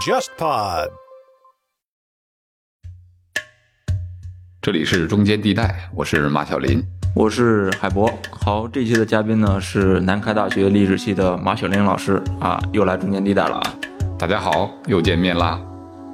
JustPod。这里是中间地带，我是马小林。我是海博。好，这期的嘉宾呢是南开大学历史系的马小林老师啊，又来中间地带了啊。大家好，又见面啦。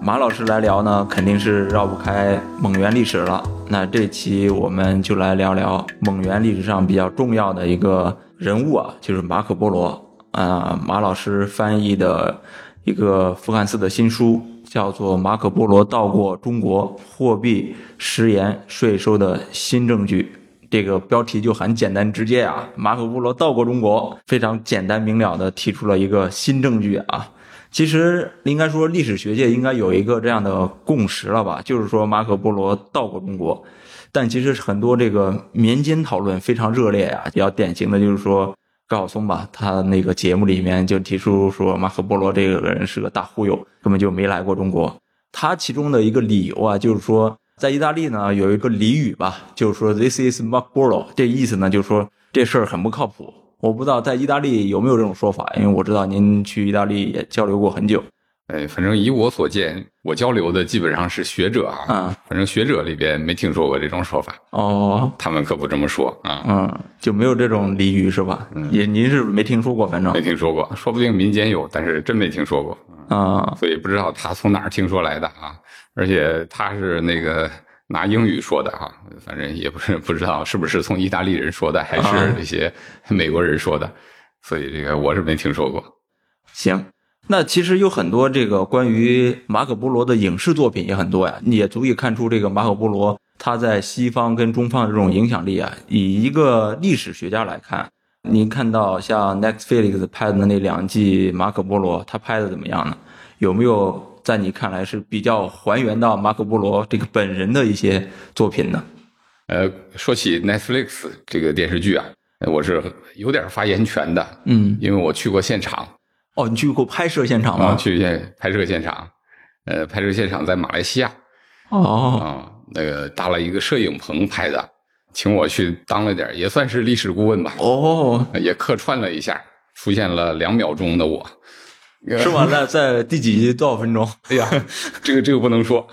马老师来聊呢，肯定是绕不开蒙元历史了。那这期我们就来聊聊蒙元历史上比较重要的一个人物啊，就是马可波罗啊。马老师翻译的一个福汉斯的新书，叫做《马可波罗到过中国：货币、食盐、税收的新证据》。这个标题就很简单直接啊，马可波罗到过中国，非常简单明了的提出了一个新证据啊。其实应该说，历史学界应该有一个这样的共识了吧，就是说马可波罗到过中国。但其实很多这个民间讨论非常热烈呀，比较典型的就是说高晓松吧，他那个节目里面就提出说马可波罗这个人是个大忽悠，根本就没来过中国。他其中的一个理由啊，就是说在意大利呢有一个俚语吧，就是说 This is Marco Polo，这意思呢就是说这事儿很不靠谱。我不知道在意大利有没有这种说法，因为我知道您去意大利也交流过很久。哎，反正以我所见，我交流的基本上是学者啊。嗯，反正学者里边没听说过这种说法。哦，他们可不这么说啊。嗯，就没有这种俚语是吧？也您是没听说过，反正没听说过，说不定民间有，但是真没听说过。啊，所以不知道他从哪儿听说来的啊。而且他是那个拿英语说的哈，反正也不是不知道是不是从意大利人说的，还是那些美国人说的。所以这个我是没听说过。行，那其实有很多这个关于马可波罗的影视作品也很多呀，也足以看出这个马可波罗他在西方跟中方的这种影响力啊。以一个历史学家来看，您看到像 Netflix 拍的那两季马可波罗，他拍的怎么样呢？有没有在你看来是比较还原到马可波罗这个本人的一些作品呢？呃，说起 Netflix 这个电视剧啊，我是有点发言权的，嗯，因为我去过现场。哦，你去过拍摄现场吗？啊，去现拍摄现场，呃，拍摄现场在马来西亚。哦，啊，那个搭了一个摄影棚拍的，请我去当了点，也算是历史顾问吧。哦，也客串了一下，出现了两秒钟的我。是吗？那在第几集多少分钟？哎呀，这个这个不能说，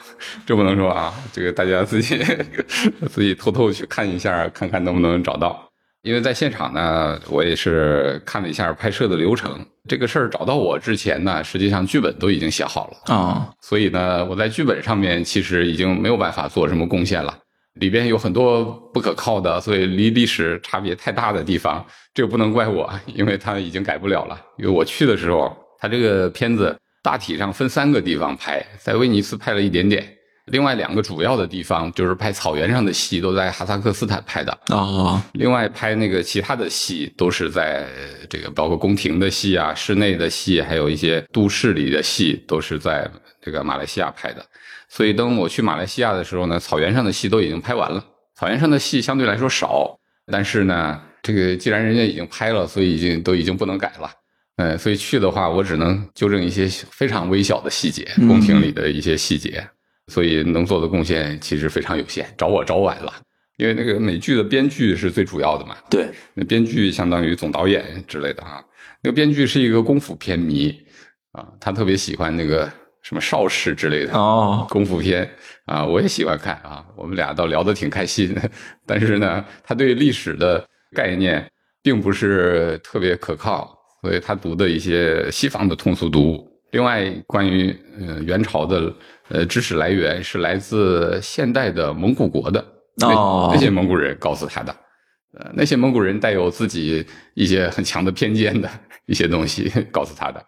这不能说啊，这个大家自己 自己偷偷去看一下，看看能不能找到。因为在现场呢，我也是看了一下拍摄的流程。这个事儿找到我之前呢，实际上剧本都已经写好了啊，所以呢，我在剧本上面其实已经没有办法做什么贡献了。里边有很多不可靠的，所以离历史差别太大的地方，这个不能怪我，因为他已经改不了了。因为我去的时候，他这个片子大体上分三个地方拍，在威尼斯拍了一点点。另外两个主要的地方就是拍草原上的戏，都在哈萨克斯坦拍的啊。另外拍那个其他的戏，都是在这个包括宫廷的戏啊、室内的戏，还有一些都市里的戏，都是在这个马来西亚拍的。所以等我去马来西亚的时候呢，草原上的戏都已经拍完了。草原上的戏相对来说少，但是呢，这个既然人家已经拍了，所以已经都已经不能改了。嗯，所以去的话，我只能纠正一些非常微小的细节，宫廷里的一些细节。所以能做的贡献其实非常有限，找我找晚了，因为那个美剧的编剧是最主要的嘛。对，那编剧相当于总导演之类的哈。那个编剧是一个功夫片迷啊，他特别喜欢那个什么邵氏之类的哦，功夫片啊，我也喜欢看啊。我们俩倒聊得挺开心，但是呢，他对历史的概念并不是特别可靠，所以他读的一些西方的通俗读物。另外，关于呃元朝的呃知识来源是来自现代的蒙古国的那，那些蒙古人告诉他的，呃那些蒙古人带有自己一些很强的偏见的 一些东西 告诉他的，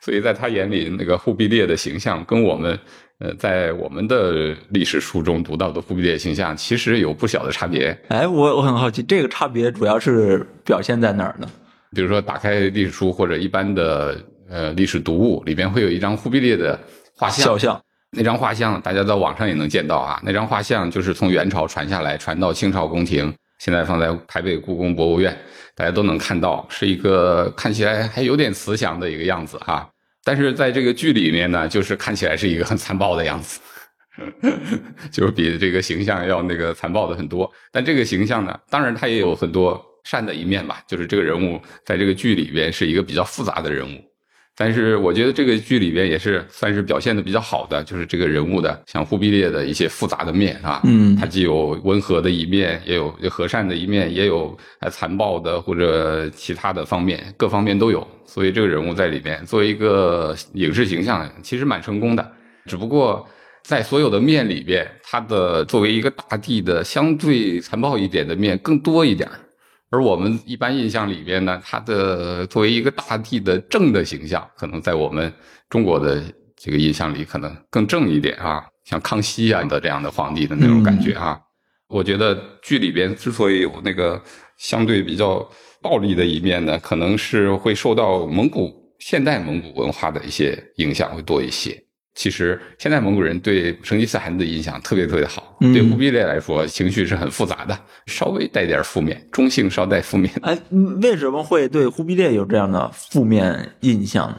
所以在他眼里，那个忽必烈的形象跟我们呃在我们的历史书中读到的忽必烈形象其实有不小的差别。哎，我我很好奇，这个差别主要是表现在哪儿呢？比如说，打开历史书或者一般的。呃，历史读物里边会有一张忽必烈的画像，肖像。那张画像大家在网上也能见到啊。那张画像就是从元朝传下来，传到清朝宫廷，现在放在台北故宫博物院，大家都能看到，是一个看起来还有点慈祥的一个样子哈。但是在这个剧里面呢，就是看起来是一个很残暴的样子，就是比这个形象要那个残暴的很多。但这个形象呢，当然它也有很多。善的一面吧，就是这个人物在这个剧里边是一个比较复杂的人物。但是我觉得这个剧里边也是算是表现的比较好的，就是这个人物的像忽必烈的一些复杂的面啊，嗯他既有温和的一面，也有和善的一面，也有呃残暴的或者其他的方面，各方面都有。所以这个人物在里边作为一个影视形象，其实蛮成功的。只不过在所有的面里边，他的作为一个大帝的相对残暴一点的面更多一点儿。而我们一般印象里边呢，他的作为一个大帝的正的形象，可能在我们中国的这个印象里，可能更正一点啊，像康熙啊的这样的皇帝的那种感觉啊。我觉得剧里边之所以有那个相对比较暴力的一面呢，可能是会受到蒙古现代蒙古文化的一些影响会多一些。其实现在蒙古人对成吉思汗的印象特别特别好，嗯对忽必烈来说情绪是很复杂的，稍微带点负面，中性稍带负面。哎，嗯为什么会对忽必烈有这样的负面印象呢？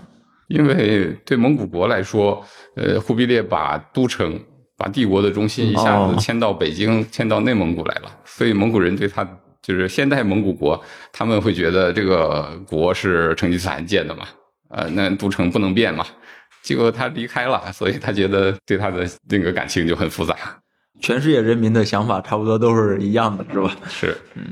因为对蒙古国来说，呃，忽必烈把都城、把帝国的中心一下哦子迁到北京、迁到内蒙古来了，所以蒙古人对他就是现代蒙古国，他们会觉得这个国是成吉思汗建的嘛，呃，那都城不能变嘛。结果他离开了，所以他觉得对他的那个感情就很复杂。全世界人民的想法差不多都是一样的，是吧？是，嗯，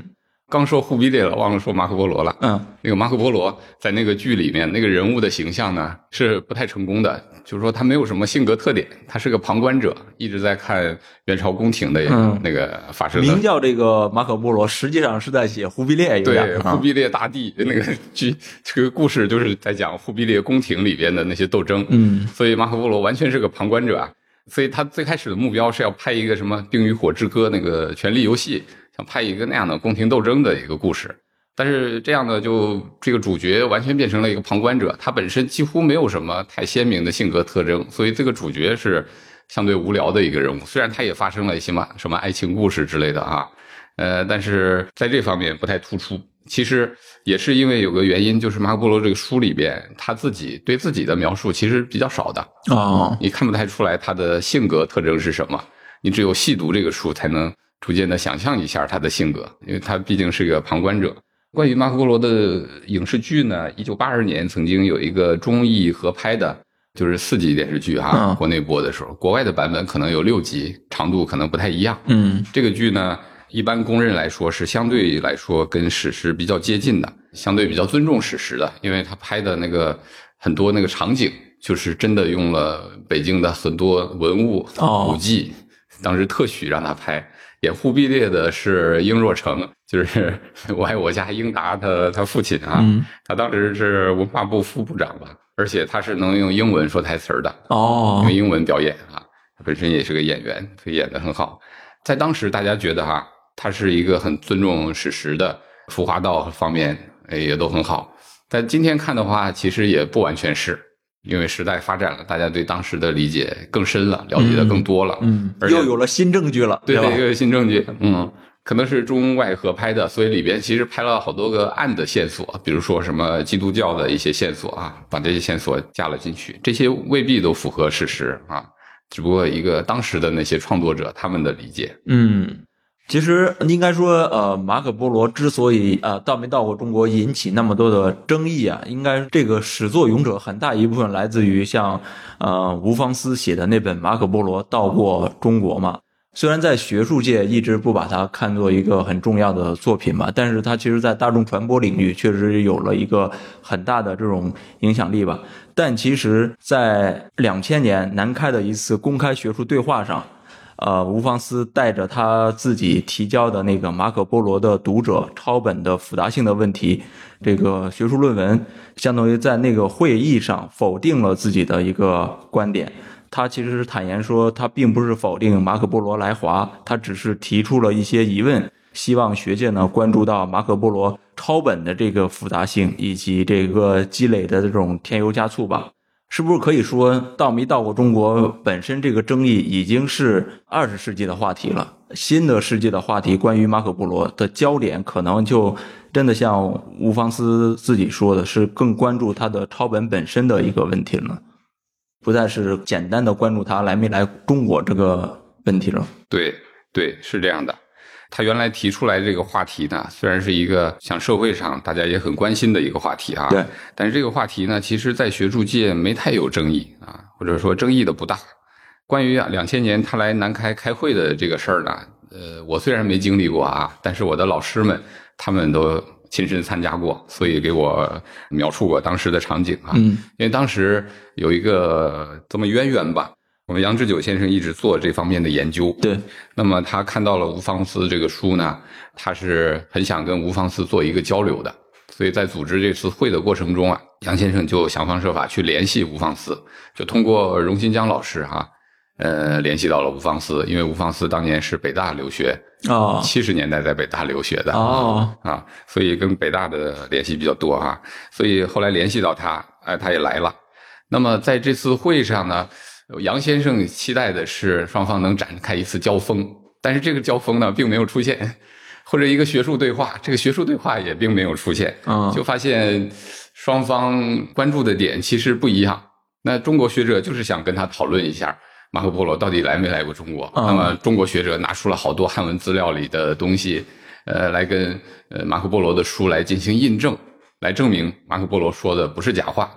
刚说忽必烈了，忘了说马可波罗了。嗯那个马可波罗在那个剧里面，那个人物的形象呢是不太成功的，就是说他没有什么性格特点，他是个旁观者，一直在看元朝宫廷的嗯那个发生的。名叫这个马可波罗，实际上是在写忽必烈，有对忽必烈大帝那个剧，这个故事就是在讲忽必烈宫廷里边的那些斗争。嗯所以马可波罗完全是个旁观者啊。所以他最开始的目标是要拍一个什么《冰与火之歌》那个权力游戏，想拍一个那样的宫廷斗争的一个故事。但是这样呢，就这个主角完全变成了一个旁观者，他本身几乎没有什么太鲜明的性格特征，所以这个主角是相对无聊的一个人物。虽然他也发生了一些嘛什么爱情故事之类的啊，呃，但是在这方面不太突出。其实也是因为有个原因，就是马可波罗这个书里边他自己对自己的描述其实比较少的，哦你看不太出来他的性格特征是什么。你只有细读这个书，才能逐渐的想象一下他的性格，因为他毕竟是个旁观者。关于马可波罗的影视剧呢，一九八二年曾经有一个中译合拍的，就是四集电视剧哈、嗯国内播的时候，国外的版本可能有六集，长度可能不太一样。嗯这个剧呢，一般公认来说是相对来说跟史实比较接近的，相对比较尊重史实的，因为他拍的那个很多那个场景，就是真的用了北京的很多文物、哦古迹，当时特许让他拍。演忽必烈的是英若诚，就是 我爱我家英达他他父亲啊，嗯他当时是文化部副部长吧，而且他是能用英文说台词儿的，哦用英文表演啊，他本身也是个演员，所以演的很好。在当时，大家觉得哈、他是一个很尊重史实的，服化道方面哎也都很好。但今天看的话，其实也不完全是，因为时代发展了，大家对当时的理解更深了，了解的更多了。嗯，而又有了新证据了，吧？对这个新证据，嗯，可能是中外合拍的，所以里边其实拍了好多个暗的线索，比如说什么基督教的一些线索啊，把这些线索加了进去，这些未必都符合事实啊，只不过一个当时的那些创作者他们的理解，嗯，其实应该说，呃，马可波罗之所以呃到没到过中国引起那么多的争议啊，应该这个始作俑者很大一部分来自于像呃吴方思写的那本《马可波罗到过中国》嘛。虽然在学术界一直不把它看作一个很重要的作品嘛，但是它其实在大众传播领域确实有了一个很大的这种影响力吧。但其实，在两千年南开的一次公开学术对话上，呃，吴方思带着他自己提交的那个马可波罗的读者抄本的复杂性的问题，这个学术论文，相当于在那个会议上否定了自己的一个观点。他其实是坦言说，他并不是否定马可波罗来华，他只是提出了一些疑问，希望学界呢关注到马可波罗抄本的这个复杂性以及这个积累的这种添油加醋吧。是不是可以说到没到过中国本身这个争议已经是二十世纪的话题了？新的世纪的话题，关于马可波罗的焦点可能就真的像吴方思自己说的，是更关注他的抄本本身的一个问题了，不再是简单的关注他来没来中国这个问题了。对对，是这样的。他原来提出来这个话题呢，虽然是一个像社会上大家也很关心的一个话题啊，对，但是这个话题呢，其实在学术界没太有争议啊，或者说争议的不大。关于啊，两千年他来南开开会的这个事儿呢，呃，我虽然没经历过啊，但是我的老师们他们都亲身参加过，所以给我描述过当时的场景啊。嗯，因为当时有一个这么渊源吧，我们杨志久先生一直做这方面的研究。对，那么他看到了吴方思这个书呢，他是很想跟吴方思做一个交流的，所以在组织这次会的过程中啊，杨先生就想方设法去联系吴方思，就通过荣新江老师哈、呃，联系到了吴方思，因为吴方思当年是北大留学，哦七十年代在北大留学的哦，啊，所以跟北大的联系比较多哈、所以后来联系到他，哎，他也来了。那么在这次会上呢，杨先生期待的是双方能展开一次交锋，但是这个交锋呢并没有出现，或者一个学术对话，这个学术对话也并没有出现，嗯就发现双方关注的点其实不一样。那中国学者就是想跟他讨论一下马可波罗到底来没来过中国。嗯那么中国学者拿出了好多汉文资料里的东西，呃，来跟呃马可波罗的书来进行印证，来证明马可波罗说的不是假话。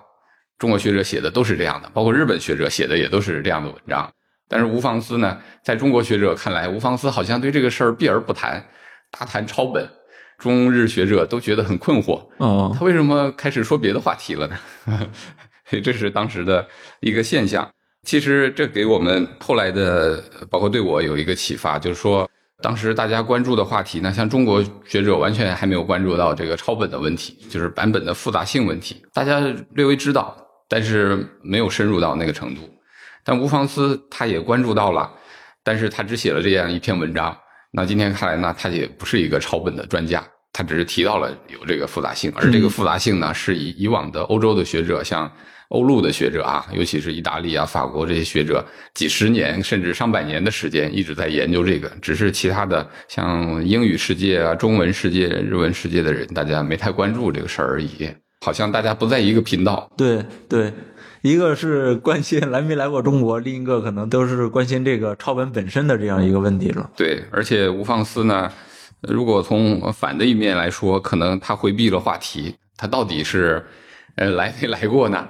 中国学者写的都是这样的，包括日本学者写的也都是这样的文章。但是吴芳思呢，在中国学者看来，吴芳思好像对这个事儿避而不谈，大谈抄本。中日学者都觉得很困惑，哦他为什么开始说别的话题了呢？这是当时的一个现象。其实这给我们后来的，包括对我有一个启发，就是说，当时大家关注的话题呢，像中国学者完全还没有关注到这个抄本的问题，就是版本的复杂性问题，大家略微知道，但是没有深入到那个程度。但吴房思他也关注到了，但是他只写了这样一篇文章。那今天看来呢，他也不是一个抄本的专家，他只是提到了有这个复杂性，而这个复杂性呢，是以以往的欧洲的学者，像欧陆的学者啊，尤其是意大利啊、法国这些学者，几十年甚至上百年的时间一直在研究这个，只是其他的像英语世界啊、中文世界、日文世界的人，大家没太关注这个事儿而已，好像大家不在一个频道。对对，一个是关心来没来过中国，另一个可能都是关心这个抄本本身的这样一个问题了。对，而且吴放思呢，如果从反的一面来说，可能他回避了话题，他到底是呃来没 来过呢？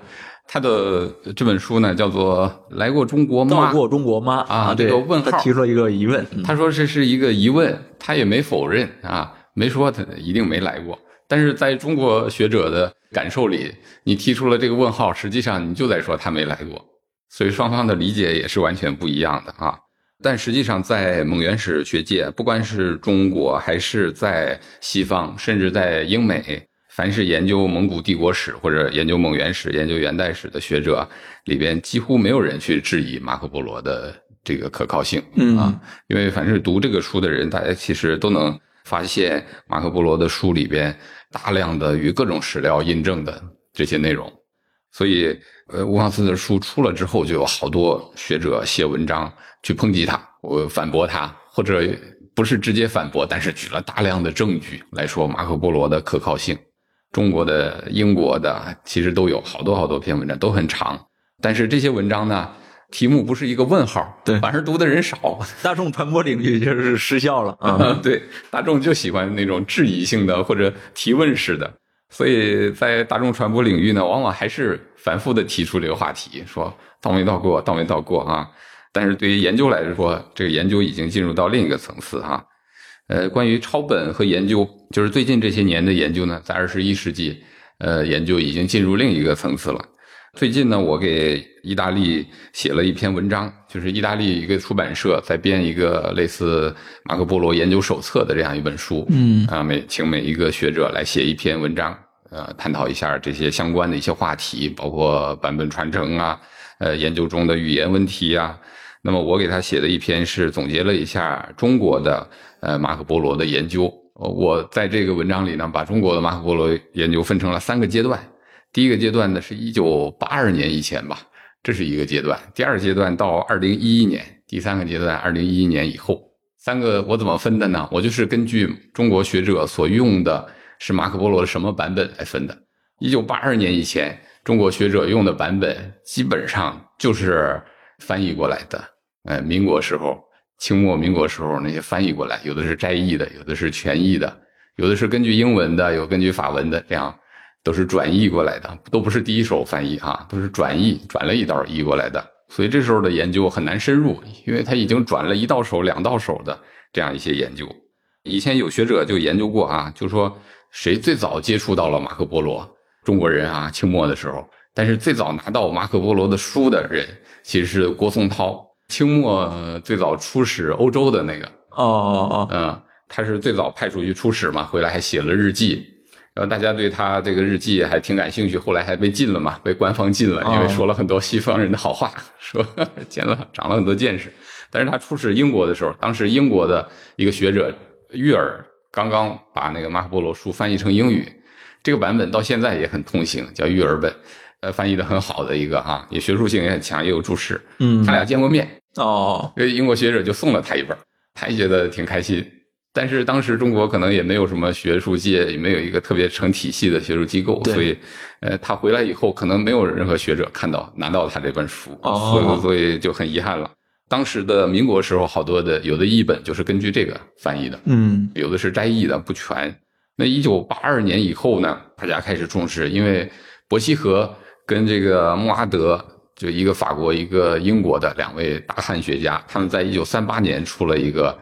他的这本书呢叫做《来过中国吗到》，过中国吗？啊这个问号他提出了一个疑问。嗯他说这是一个疑问，他也没否认啊，没说他一定没来过。但是在中国学者的感受里，你提出了这个问号，实际上你就在说他没来过，所以双方的理解也是完全不一样的啊。但实际上，在蒙元史学界，不管是中国还是在西方，甚至在英美，凡是研究蒙古帝国史或者研究蒙元史、研究元代史的学者里边，几乎没有人去质疑马可波罗的这个可靠性。啊，因为凡是读这个书的人，大家其实都能发现马可波罗的书里边大量的与各种史料印证的这些内容。所以，呃，吴放思的书出了之后，就有好多学者写文章去抨击他，我反驳他，或者不是直接反驳，但是举了大量的证据来说马可波罗的可靠性。中国的、英国的，其实都有好多好多篇文章，都很长。但是这些文章呢，题目不是一个问号，对反而读的人少。大众传播领域就是失效了啊。啊，对，大众就喜欢那种质疑性的或者提问式的，所以在大众传播领域呢，往往还是反复的提出这个话题，说到没到过，到没到过啊。但是对于研究来说，这个研究已经进入到另一个层次哈、呃，关于抄本和研究，就是最近这些年的研究呢，在二十一世纪，呃，研究已经进入另一个层次了。最近呢，我给意大利写了一篇文章，就是意大利一个出版社在编一个类似马可波罗研究手册的这样一本书。嗯啊，每请每一个学者来写一篇文章，呃，探讨一下这些相关的一些话题，包括版本传承啊，呃，研究中的语言问题啊。那么我给他写的一篇是总结了一下中国的呃马可波罗的研究。呃我在这个文章里呢，把中国的马可波罗研究分成了三个阶段。第一个阶段呢是一九八二年以前吧，这是一个阶段；第二阶段到二零一一年，第三个阶段二零一一年以后。三个我怎么分的呢？我就是根据中国学者所用的是马可波罗的什么版本来分的。一九八二年以前，中国学者用的版本基本上就是翻译过来的。呃，民国时候清末民国时候那些翻译过来，有的是摘译的，有的是全译的，有的是根据英文的，有根据法文的，这样都是转译过来的，都不是第一手翻译哈，都是转译转了一道译过来的。所以这时候的研究很难深入，因为他已经转了一道手、两道手的这样一些研究。以前有学者就研究过啊，就说谁最早接触到了马可波罗，中国人啊，清末的时候，但是最早拿到马可波罗的书的人其实是郭松涛，清末最早出使欧洲的那个。哦哦哦，嗯，他是最早派出去出使嘛，回来还写了日记。然后大家对他这个日记还挺感兴趣，后来还被禁了嘛，被官方禁了，因为说了很多西方人的好话，说 见了长了很多见识。但是他出使英国的时候，当时英国的一个学者玉尔刚刚把那个马可波罗书翻译成英语，这个版本到现在也很通行，叫育尔本，呃，翻译的很好的一个啊，也学术性也很强，也有注释。嗯，他俩见过面，哦，这英国学者就送了他一本，他也觉得挺开心。但是当时中国可能也没有什么学术界，也没有一个特别成体系的学术机构，所以，呃，他回来以后可能没有任何学者看到拿到他这本书，哦所以所以就很遗憾了。当时的民国时候，好多的有的译本就是根据这个翻译的，嗯有的是摘译的，不全。那一九八二年以后呢，大家开始重视，因为伯希和跟这个穆阿德，就一个法国一个英国的两位大汉学家，他们在一九三八年出了一个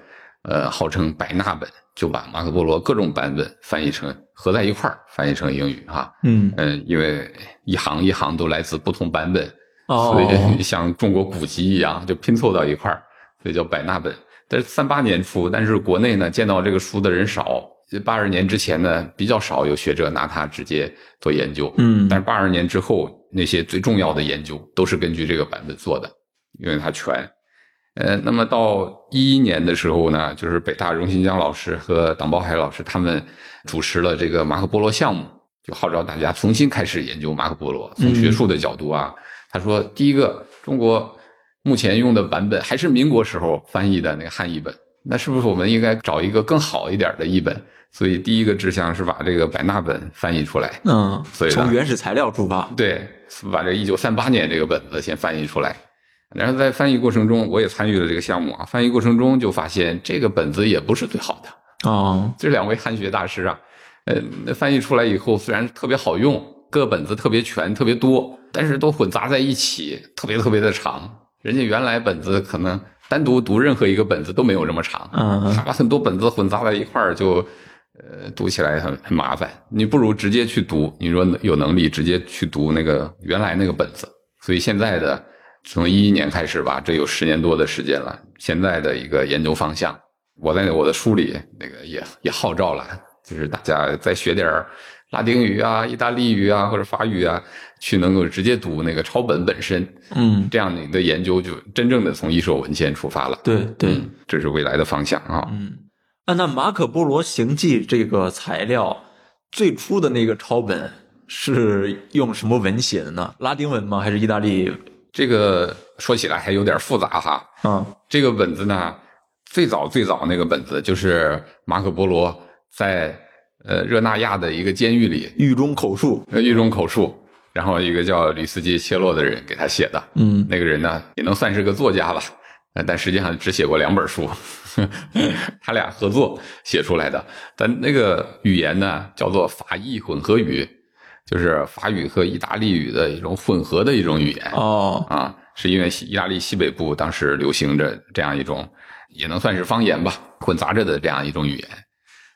呃号称百纳本，就把马可波罗各种版本翻译成合在一块儿翻译成英语哈。嗯，嗯，因为一行一行都来自不同版本，哦所以 像中国古籍一样，就拼凑到一块儿，所以叫百纳本。但是三八年出，但是国内呢见到这个书的人少。八二年之前呢，比较少有学者拿它直接做研究。嗯但是八二年之后，那些最重要的研究都是根据这个版本做的，因为它全。呃，那么到一一年的时候呢，就是北大荣新江老师和党宝海老师他们主持了这个马可波罗项目，就号召大家重新开始研究马可波罗。从学术的角度啊，他说，第一个，中国目前用的版本还是民国时候翻译的那个汉译本，那是不是我们应该找一个更好一点的译本？所以第一个志向是把这个百纳本翻译出来。嗯，所以从原始材料出发，对，把这一九三八年这个本子先翻译出来。然后在翻译过程中，我也参与了这个项目啊。翻译过程中就发现，这个本子也不是最好的。啊，这两位汉学大师啊，呃，那翻译出来以后，虽然特别好用，各本子特别全、特别多，但是都混杂在一起，特别特别的长。人家原来本子可能单独读任何一个本子都没有这么长，嗯他把很多本子混杂在一块儿，就呃读起来很很麻烦。你不如直接去读，你说有能力直接去读那个原来那个本子。所以现在的从一一年开始吧，这有十年多的时间了。现在的一个研究方向，我在我的书里那个也也号召了，就是大家再学点儿拉丁语啊、意大利语啊或者法语啊，去能够直接读那个抄本本身。嗯，这样你的研究就真正的从一手文献出发了。对对，嗯，这是未来的方向啊。嗯，啊，那马可波罗行记这个材料最初的那个抄本是用什么文写的呢？拉丁文吗？还是意大利？这个说起来还有点复杂哈。啊，这个本子呢，最早最早那个本子就是马可波罗在呃热那亚的一个监狱里狱中口述。呃狱中口述，然后一个叫吕斯基切洛的人给他写的。嗯那个人呢也能算是个作家吧，呃但实际上只写过两本书，他俩合作写出来的。但那个语言呢叫做法意混合语，就是法语和意大利语的一种混合的一种语言。哦，啊，是因为西意大利西北部当时流行着这样一种，也能算是方言吧，混杂着的这样一种语言。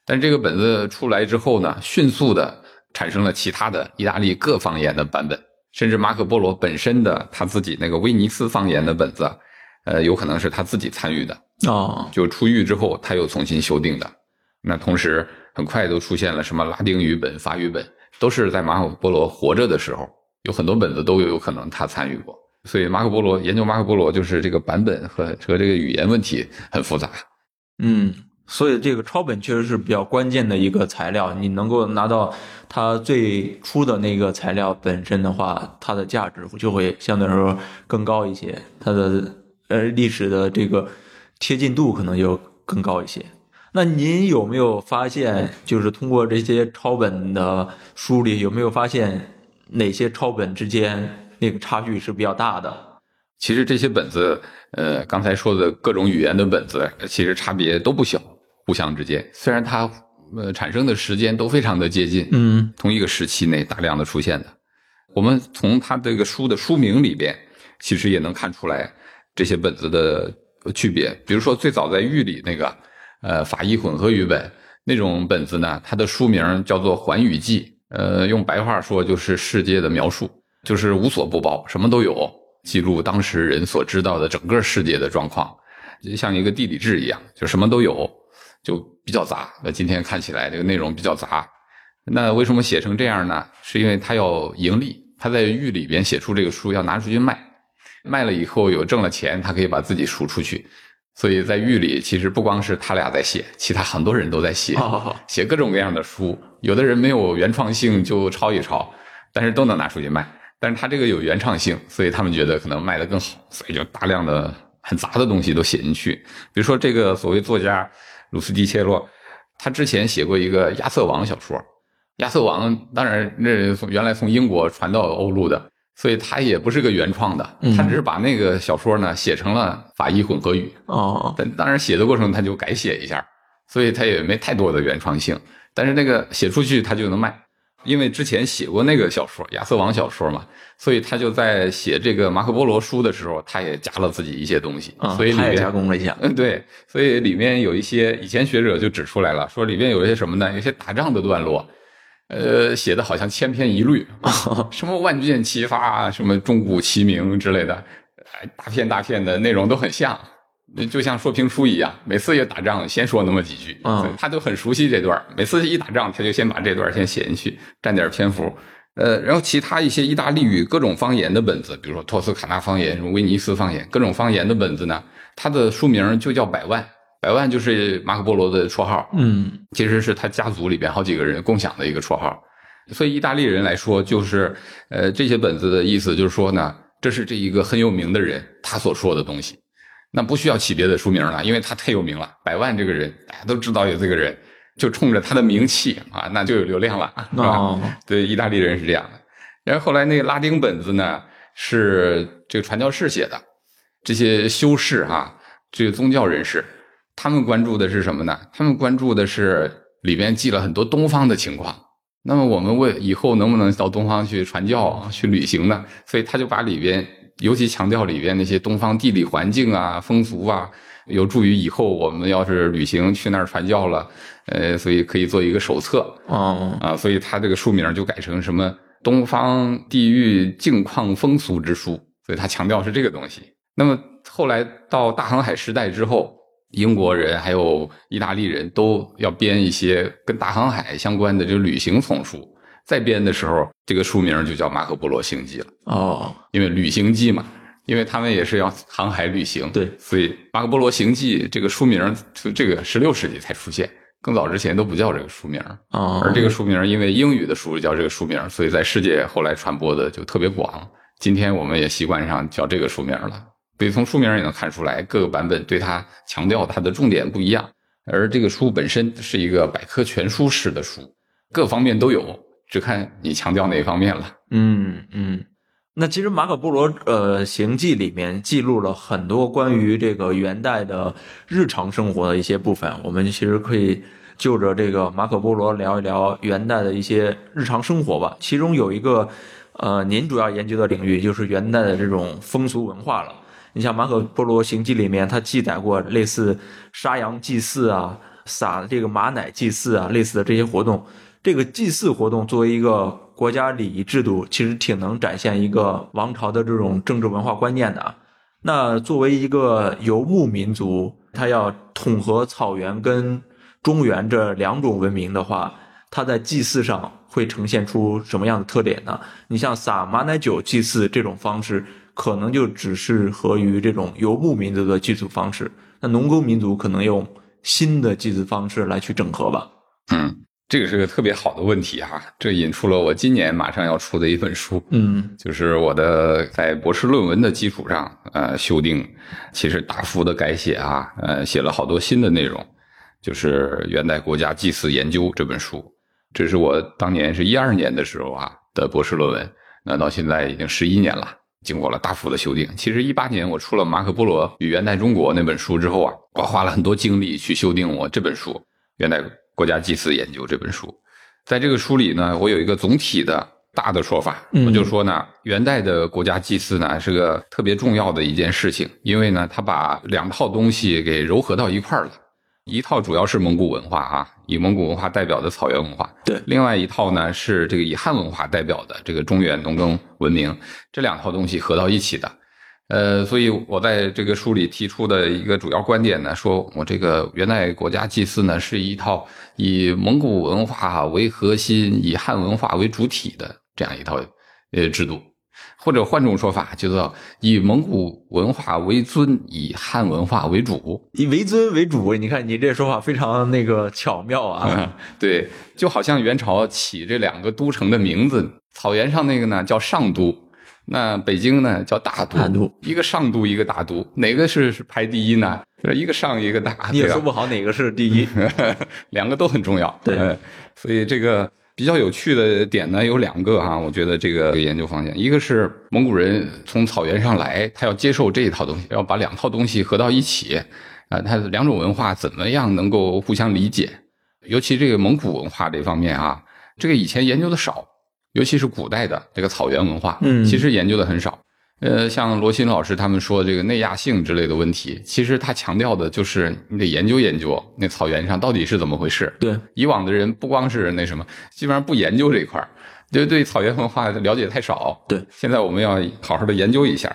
但这个本子出来之后呢，迅速的产生了其他的意大利各方言的版本，甚至马可波罗本身的他自己那个威尼斯方言的本子，呃，有可能是他自己参与的。哦，就出狱之后，他又重新修订的。那同时，很快都出现了什么拉丁语本、法语本，都是在马可波罗活着的时候，有很多本子都有有可能他参与过。所以马可波罗研究马可波罗，就是这个版本和和这个语言问题很复杂。嗯，所以这个抄本确实是比较关键的一个材料。你能够拿到它最初的那个材料本身的话，它的价值就会相对来说更高一些，它的呃历史的这个贴近度可能就更高一些。那您有没有发现，就是通过这些抄本的梳理，有没有发现哪些抄本之间那个差距是比较大的？其实这些本子，呃，刚才说的各种语言的本子，其实差别都不小，互相之间虽然它呃产生的时间都非常的接近，嗯同一个时期内大量的出现的。我们从它这个书的书名里边，其实也能看出来这些本子的区别。比如说最早在狱里那个，呃，法医混合语本那种本子呢，它的书名叫做《寰宇记》，呃，用白话说就是世界的描述，就是无所不包，什么都有，记录当时人所知道的整个世界的状况，就像一个地理志一样，就什么都有，就比较杂。那今天看起来这个内容比较杂，那为什么写成这样呢？是因为他要盈利，他在狱里边写出这个书要拿出去卖，卖了以后有挣了钱，他可以把自己赎出去。所以在狱里，其实不光是他俩在写，其他很多人都在写，哦写各种各样的书。有的人没有原创性就抄一抄，但是都能拿出去卖。但是他这个有原创性，所以他们觉得可能卖得更好，所以就大量的很杂的东西都写进去。比如说这个所谓作家鲁斯蒂切洛，他之前写过一个亚瑟王小说，亚瑟王当然那从原来从英国传到欧陆的，所以他也不是个原创的，他只是把那个小说呢写成了法医混合语，哦但当然写的过程他就改写一下，所以他也没太多的原创性。但是那个写出去他就能卖，因为之前写过那个小说《亚瑟王》小说嘛，所以他就在写这个马可波罗书的时候，他也加了自己一些东西，啊，所以里面他也加工了一下。嗯，对，所以里面有一些以前学者就指出来了，说里面有一些什么呢？有些打仗的段落，呃，写的好像千篇一律，什么万箭齐发啊，什么钟鼓齐鸣之类的，哎，大片大片的内容都很像，就像说评书一样，每次一打仗先说那么几句，嗯他都很熟悉这段，每次一打仗他就先把这段先写进去，占点篇幅。呃，然后其他一些意大利语各种方言的本子，比如说托斯卡纳方言、什么威尼斯方言，各种方言的本子呢，它的书名就叫百万，百万就是马可波罗的绰号，嗯其实是他家族里边好几个人共享的一个绰号。所以意大利人来说，就是呃这些本子的意思就是说呢，这是这一个很有名的人他所说的东西，那不需要起别的书名了，因为他太有名了。百万这个人大家都知道有这个人，就冲着他的名气啊，那就有流量了，是对，意大利人是这样的。然后后来那个拉丁本子呢，是这个传教士写的，这些修士啊，这个宗教人士，他们关注的是什么呢？他们关注的是里边记了很多东方的情况。那么我们为以后能不能到东方去传教、去旅行呢？所以他就把里边，尤其强调里边那些东方地理环境啊、风俗啊，有助于以后我们要是旅行去那儿传教了，呃，所以可以做一个手册。哦啊，所以他这个书名就改成什么《东方地域境况风俗之书》，所以他强调是这个东西。那么后来到大航海时代之后，英国人还有意大利人都要编一些跟大航海相关的这个旅行丛书，再编的时候，这个书名就叫《马可波罗行记》了，哦因为旅行记嘛。因为他们也是要航海旅行，对所以《马可波罗行记》这个书名就这个十六世纪才出现，更早之前都不叫这个书名。哦，而这个书名，因为英语的书叫这个书名，所以在世界后来传播的就特别广。今天我们也习惯上叫这个书名了。所以从书名也能看出来，各个版本对它强调它的重点不一样。而这个书本身是一个百科全书式的书，各方面都有，只看你强调哪方面了。嗯嗯，那其实马可波罗呃行记里面记录了很多关于这个元代的日常生活的一些部分，我们其实可以就着这个马可波罗聊一聊元代的一些日常生活吧。其中有一个呃您主要研究的领域就是元代的这种风俗文化了。你像马可波罗行记里面，它记载过类似杀羊祭祀啊、撒这个马奶祭祀啊，类似的这些活动。这个祭祀活动作为一个国家礼仪制度，其实挺能展现一个王朝的这种政治文化观念的。那作为一个游牧民族，它要统合草原跟中原这两种文明的话，它在祭祀上会呈现出什么样的特点呢？你像撒马奶酒祭祀这种方式，可能就只适合于这种游牧民族的祭祀方式。那农耕民族可能用新的祭祀方式来去整合吧。嗯，这个是个特别好的问题哈、这引出了我今年马上要出的一本书。嗯就是我的在博士论文的基础上，呃，修订，其实大幅的改写啊，呃，写了好多新的内容，就是《元代国家祭祀研究》这本书，这是我当年是一二年的时候啊的博士论文，那到现在已经十一年了，经过了大幅的修订。其实一八年我出了《马可波罗与元代中国》那本书之后啊，我花了很多精力去修订我这本书《元代国家祭祀研究》这本书。在这个书里呢，我有一个总体的大的说法，我就说呢，元代的国家祭祀呢是个特别重要的一件事情，因为呢，它把两套东西给糅合到一块儿了。一套主要是蒙古文化啊，以蒙古文化代表的草原文化。对，另外一套呢是这个以汉文化代表的这个中原农耕文明，这两套东西合到一起的。呃，所以我在这个书里提出的一个主要观点呢，说我这个元代国家祭祀呢是一套以蒙古文化为核心、以汉文化为主体的这样一套呃制度。或者换种说法，叫做以蒙古文化为尊，以汉文化为主。以为尊为主，你看你这说法非常那个巧妙啊。对，就好像元朝起这两个都城的名字，草原上那个呢叫上都，那北京呢叫大都。大都，一个上都，一个大都，哪个是排第一呢？一个上，一个大。你也说不好哪个是第一，两个都很重要。对，所以这个。比较有趣的点呢有两个哈，我觉得这个研究方向，一个是蒙古人从草原上来，他要接受这一套东西，要把两套东西合到一起，啊，他两种文化怎么样能够互相理解？尤其这个蒙古文化这方面啊，这个以前研究的少，尤其是古代的这个草原文化，嗯，其实研究的很少。呃，像罗新老师他们说这个内亚性之类的问题，其实他强调的就是你得研究研究那草原上到底是怎么回事。对，以往的人不光是那什么，基本上不研究这一块儿，就对草原文化了解太少。对，现在我们要好好的研究一下，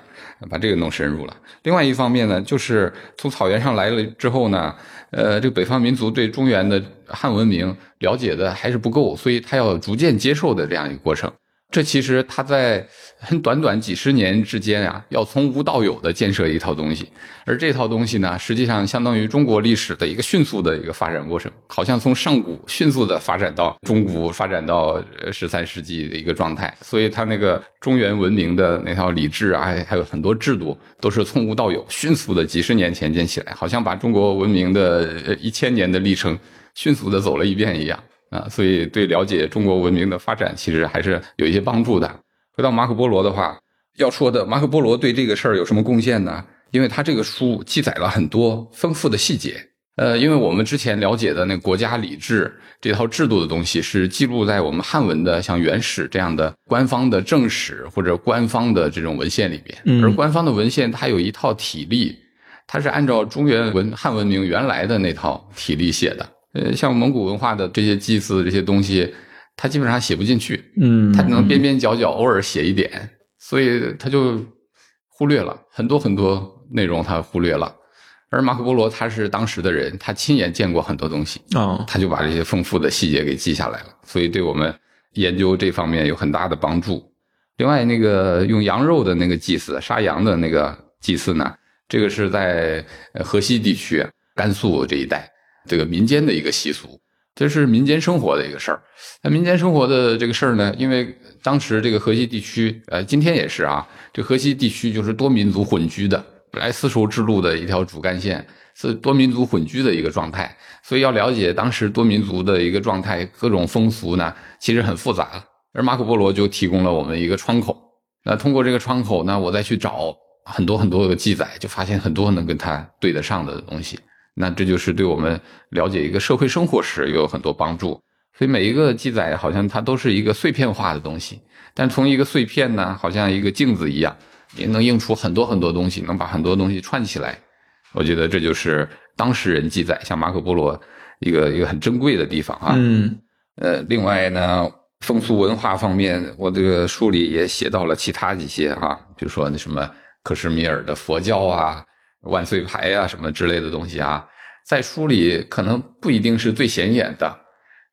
把这个弄深入了。另外一方面呢，就是从草原上来了之后呢，呃，这个北方民族对中原的汉文明了解的还是不够，所以他要逐渐接受的这样一个过程。这其实他在很短短几十年之间啊，要从无到有的建设一套东西，而这套东西呢，实际上相当于中国历史的一个迅速的一个发展过程，好像从上古迅速的发展到中古，发展到十三世纪的一个状态。所以它那个中原文明的那套礼制啊，还有很多制度，都是从无到有，迅速的几十年前建起来，好像把中国文明的一千年的历程迅速的走了一遍一样。啊，所以对了解中国文明的发展，其实还是有一些帮助的。回到马可波罗的话，要说的马可波罗对这个事儿有什么贡献呢？因为他这个书记载了很多丰富的细节。呃，因为我们之前了解的那国家礼制这套制度的东西，是记录在我们汉文的像《元史》这样的官方的正史或者官方的这种文献里边。而官方的文献它有一套体例，它是按照中原文汉文明原来的那套体例写的。呃，像蒙古文化的这些祭祀这些东西，他基本上写不进去，嗯，他只能边边角角偶尔写一点，所以他就忽略了很多很多内容，他忽略了。而马可波罗他是当时的人，他亲眼见过很多东西，啊，他就把这些丰富的细节给记下来了，所以对我们研究这方面有很大的帮助。另外，那个用羊肉的那个祭祀，杀羊的那个祭祀呢，这个是在河西地区，甘肃这一带。这个民间的一个习俗，这是民间生活的一个事儿。那民间生活的这个事儿呢，因为当时这个河西地区，呃，今天也是啊，这河西地区就是多民族混居的，本来丝绸之路的一条主干线是多民族混居的一个状态，所以要了解当时多民族的一个状态，各种风俗呢，其实很复杂。而马可波罗就提供了我们一个窗口。那通过这个窗口呢，我再去找很多很多的记载，就发现很多能跟他对得上的东西。那这就是对我们了解一个社会生活史有很多帮助。所以每一个记载好像它都是一个碎片化的东西，但从一个碎片呢，好像一个镜子一样，也能映出很多很多东西，能把很多东西串起来。我觉得这就是当事人记载，像马可波罗一个一个很珍贵的地方啊。嗯，呃，另外呢，风俗文化方面，我这个书里也写到了其他一些哈，比如说那什么克什米尔的佛教啊。万岁牌呀，什么之类的东西啊，在书里可能不一定是最显眼的。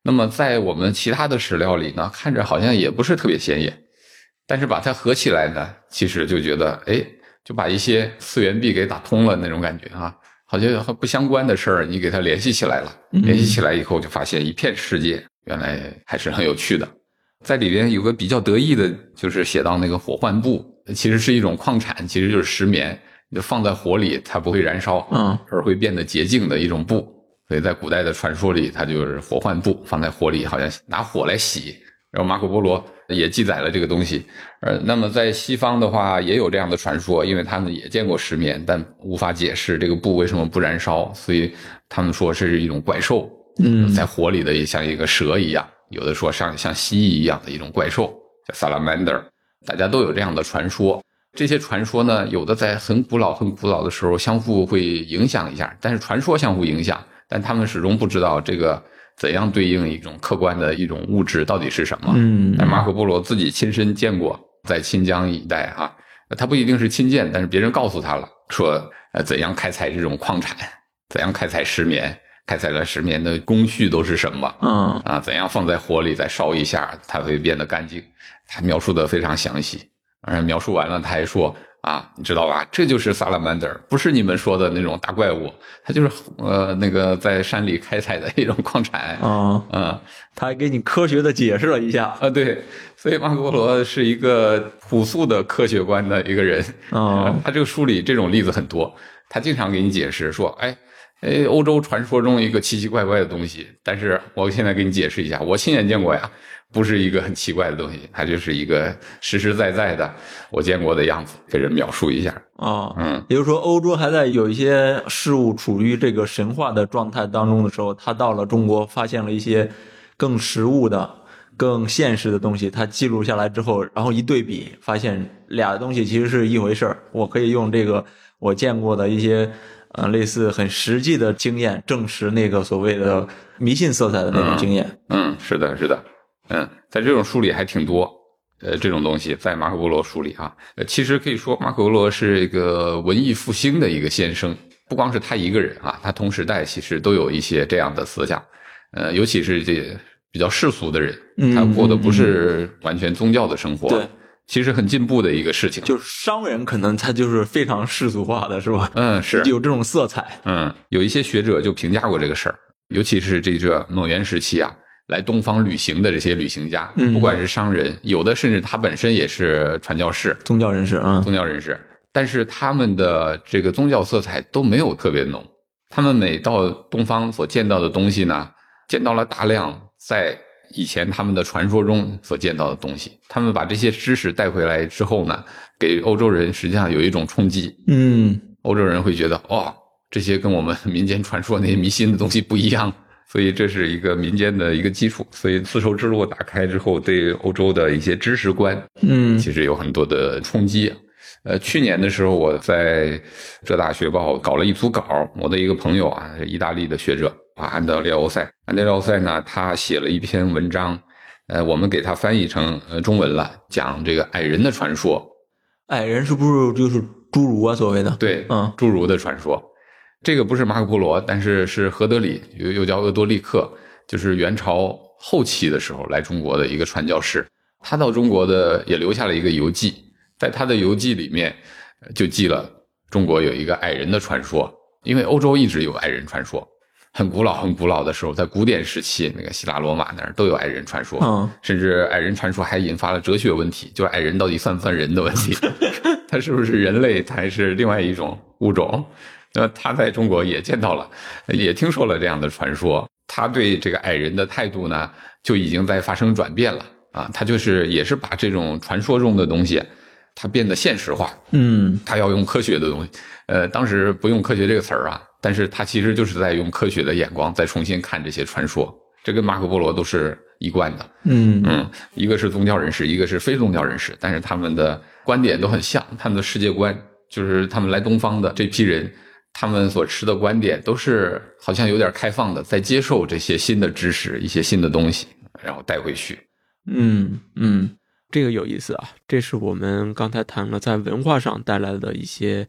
那么在我们其他的史料里呢，看着好像也不是特别显眼。但是把它合起来呢，其实就觉得，哎，就把一些次元壁给打通了那种感觉啊，好像和不相关的事儿你给它联系起来了。联系起来以后，就发现一片世界，原来还是很有趣的。在里边有个比较得意的，就是写到那个火患布，其实是一种矿产，其实就是石棉。就放在火里，它不会燃烧，嗯，而会变得洁净的一种布。所以在古代的传说里，它就是火浣布，放在火里，好像拿火来洗，然后马可波罗也记载了这个东西。呃，那么在西方的话也有这样的传说，因为他们也见过石棉，但无法解释这个布为什么不燃烧，所以他们说是一种怪兽，嗯在火里的也像一个蛇一样，有的说像像蜥蜴一样的一种怪兽，叫 salamander，大家都有这样的传说。这些传说呢，有的在很古老、很古老的时候相互会影响一下，但是传说相互影响，但他们始终不知道这个怎样对应一种客观的一种物质到底是什么。嗯但马可波罗自己亲身见过，在新疆一带啊，他不一定是亲见，但是别人告诉他了，说呃怎样开采这种矿产，怎样开采石棉，开采了石棉的工序都是什么嗯啊？怎样放在火里再烧一下，它会变得干净？他描述的非常详细。而描述完了，他还说啊，你知道吧？这就是 salamander，不是你们说的那种大怪物，它就是呃那个在山里开采的一种矿产。啊，嗯，他还给你科学的解释了一下。啊，对，所以马可波罗是一个朴素的科学观的一个人。哦 他这个书里这种例子很多，他经常给你解释说，哎，哎，欧洲传说中一个奇奇怪怪的东西，但是我现在给你解释一下，我亲眼见过呀，不是一个很奇怪的东西，它就是一个实实在在的我见过的样子，给人描述一下。啊，嗯，也就是说，欧洲还在有一些事物处于这个神话的状态当中的时候，他到了中国，发现了一些更实物的、更现实的东西，他记录下来之后，然后一对比，发现俩东西其实是一回事儿。我可以用这个我见过的一些呃类似很实际的经验，证实那个所谓的迷信色彩的那种经验。嗯，是的，是的，嗯，在这种书里还挺多，呃，这种东西在马可波罗书里啊，呃，其实可以说马可波罗是一个文艺复兴的一个先生，不光是他一个人啊，他同时代其实都有一些这样的思想，呃，尤其是这比较世俗的人，嗯他过的不是完全宗教的生活，对，其实很进步的一个事情，就是商人可能他就是非常世俗化的，是吧？嗯，是，有这种色彩。嗯，有一些学者就评价过这个事儿，尤其是这个蒙元时期啊，来东方旅行的这些旅行家，嗯不管是商人，有的甚至他本身也是传教士、宗教人士啊，宗教人士，但是他们的这个宗教色彩都没有特别浓。他们每到东方所见到的东西呢，见到了大量在以前他们的传说中所见到的东西。他们把这些知识带回来之后呢，给欧洲人实际上有一种冲击。嗯欧洲人会觉得，哦，这些跟我们民间传说那些迷信的东西不一样，所以这是一个民间的一个基础。所以丝绸之路打开之后，对欧洲的一些知识观，嗯其实有很多的冲击。呃，去年的时候，我在浙大学报搞了一组稿，我的一个朋友啊，意大利的学者啊，安德烈欧塞，安德烈欧塞呢，他写了一篇文章，呃，我们给他翻译成呃中文了，讲这个矮人的传说。矮人是不是就是侏儒啊？所谓的对，嗯侏儒的传说，这个不是马可波罗，但是是何德里，又又叫鄂多利克，就是元朝后期的时候来中国的一个传教士。他到中国的也留下了一个游记，在他的游记里面呃就记了中国有一个矮人的传说，因为欧洲一直有矮人传说。很古老、很古老的时候，在古典时期，那个希腊罗马那儿都有矮人传说，嗯甚至矮人传说还引发了哲学问题，就是矮人到底算不算人的问题，他是不是人类，还是另外一种物种？那么他在中国也见到了，也听说了这样的传说，他对这个矮人的态度呢，就已经在发生转变了啊，他就是也是把这种传说中的东西，他变得现实化，嗯他要用科学的东西，呃，当时不用科学这个词儿啊，但是他其实就是在用科学的眼光再重新看这些传说，这跟马可波罗都是一贯的。嗯嗯，一个是宗教人士，一个是非宗教人士，但是他们的观点都很像，他们的世界观就是他们来东方的这批人，他们所持的观点都是好像有点开放的，在接受这些新的知识、一些新的东西，然后带回去。嗯嗯，这个有意思啊！这是我们刚才谈了在文化上带来的一些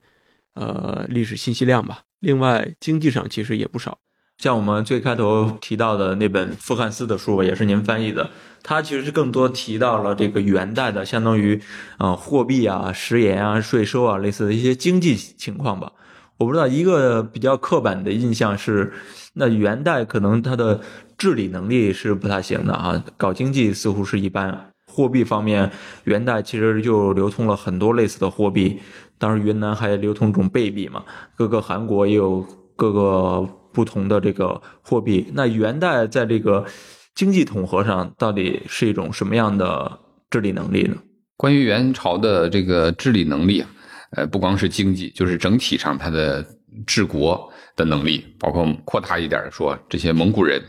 呃历史信息量吧。另外，经济上其实也不少。像我们最开头提到的那本傅汉斯的书，也是您翻译的，它其实是更多提到了这个元代的，相当于呃货币啊、食盐啊、税收啊，类似的一些经济情况吧。我不知道一个比较刻板的印象是，那元代可能它的治理能力是不太行的啊，搞经济似乎是一般。货币方面，元代其实就流通了很多类似的货币，当时云南还流通种贝币嘛，各个韩国也有各个不同的这个货币。那元代在这个经济统合上到底是一种什么样的治理能力呢？关于元朝的这个治理能力啊，呃，不光是经济，就是整体上它的治国的能力，包括扩大一点说，这些蒙古人，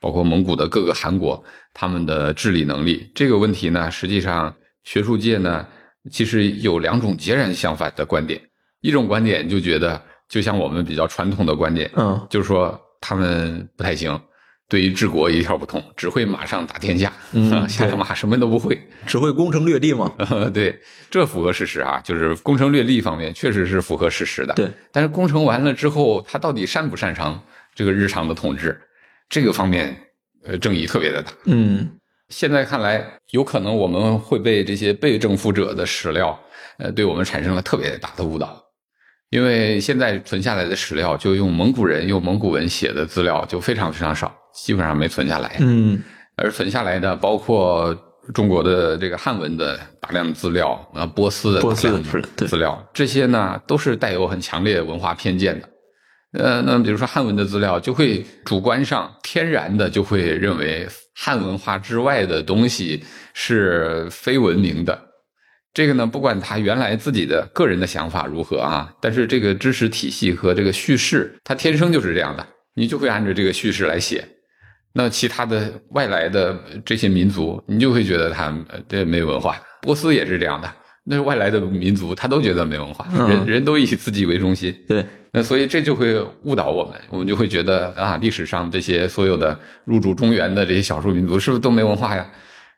包括蒙古的各个汗国，他们的治理能力这个问题呢，实际上学术界呢，其实有两种截然相反的观点。一种观点就觉得，就像我们比较传统的观点，嗯，就是说他们不太行。对于治国一窍不通，只会马上打天下，嗯下个马什么都不会。只会攻城略地嘛。对，这符合事实啊，就是攻城略地方面确实是符合事实的。对，但是攻城完了之后，他到底擅不擅长这个日常的统治，这个方面，呃，争议特别的大。嗯现在看来，有可能我们会被这些被征服者的史料，呃，对我们产生了特别大的误导。因为现在存下来的史料，就用蒙古人用蒙古文写的资料就非常非常少，基本上没存下来。嗯而存下来的包括中国的这个汉文的大量资料，啊，波斯的大量是对资料，这些呢都是带有很强烈文化偏见的。呃，那比如说汉文的资料，就会主观上天然的就会认为汉文化之外的东西是非文明的。这个呢，不管他原来自己的个人的想法如何啊，但是这个知识体系和这个叙事，它天生就是这样的，你就会按照这个叙事来写。那其他的外来的这些民族，你就会觉得他这没文化。波斯也是这样的，那外来的民族他都觉得没文化，嗯人人都以自己为中心。对，那所以这就会误导我们，我们就会觉得啊，历史上这些所有的入主中原的这些少数民族是不是都没文化呀？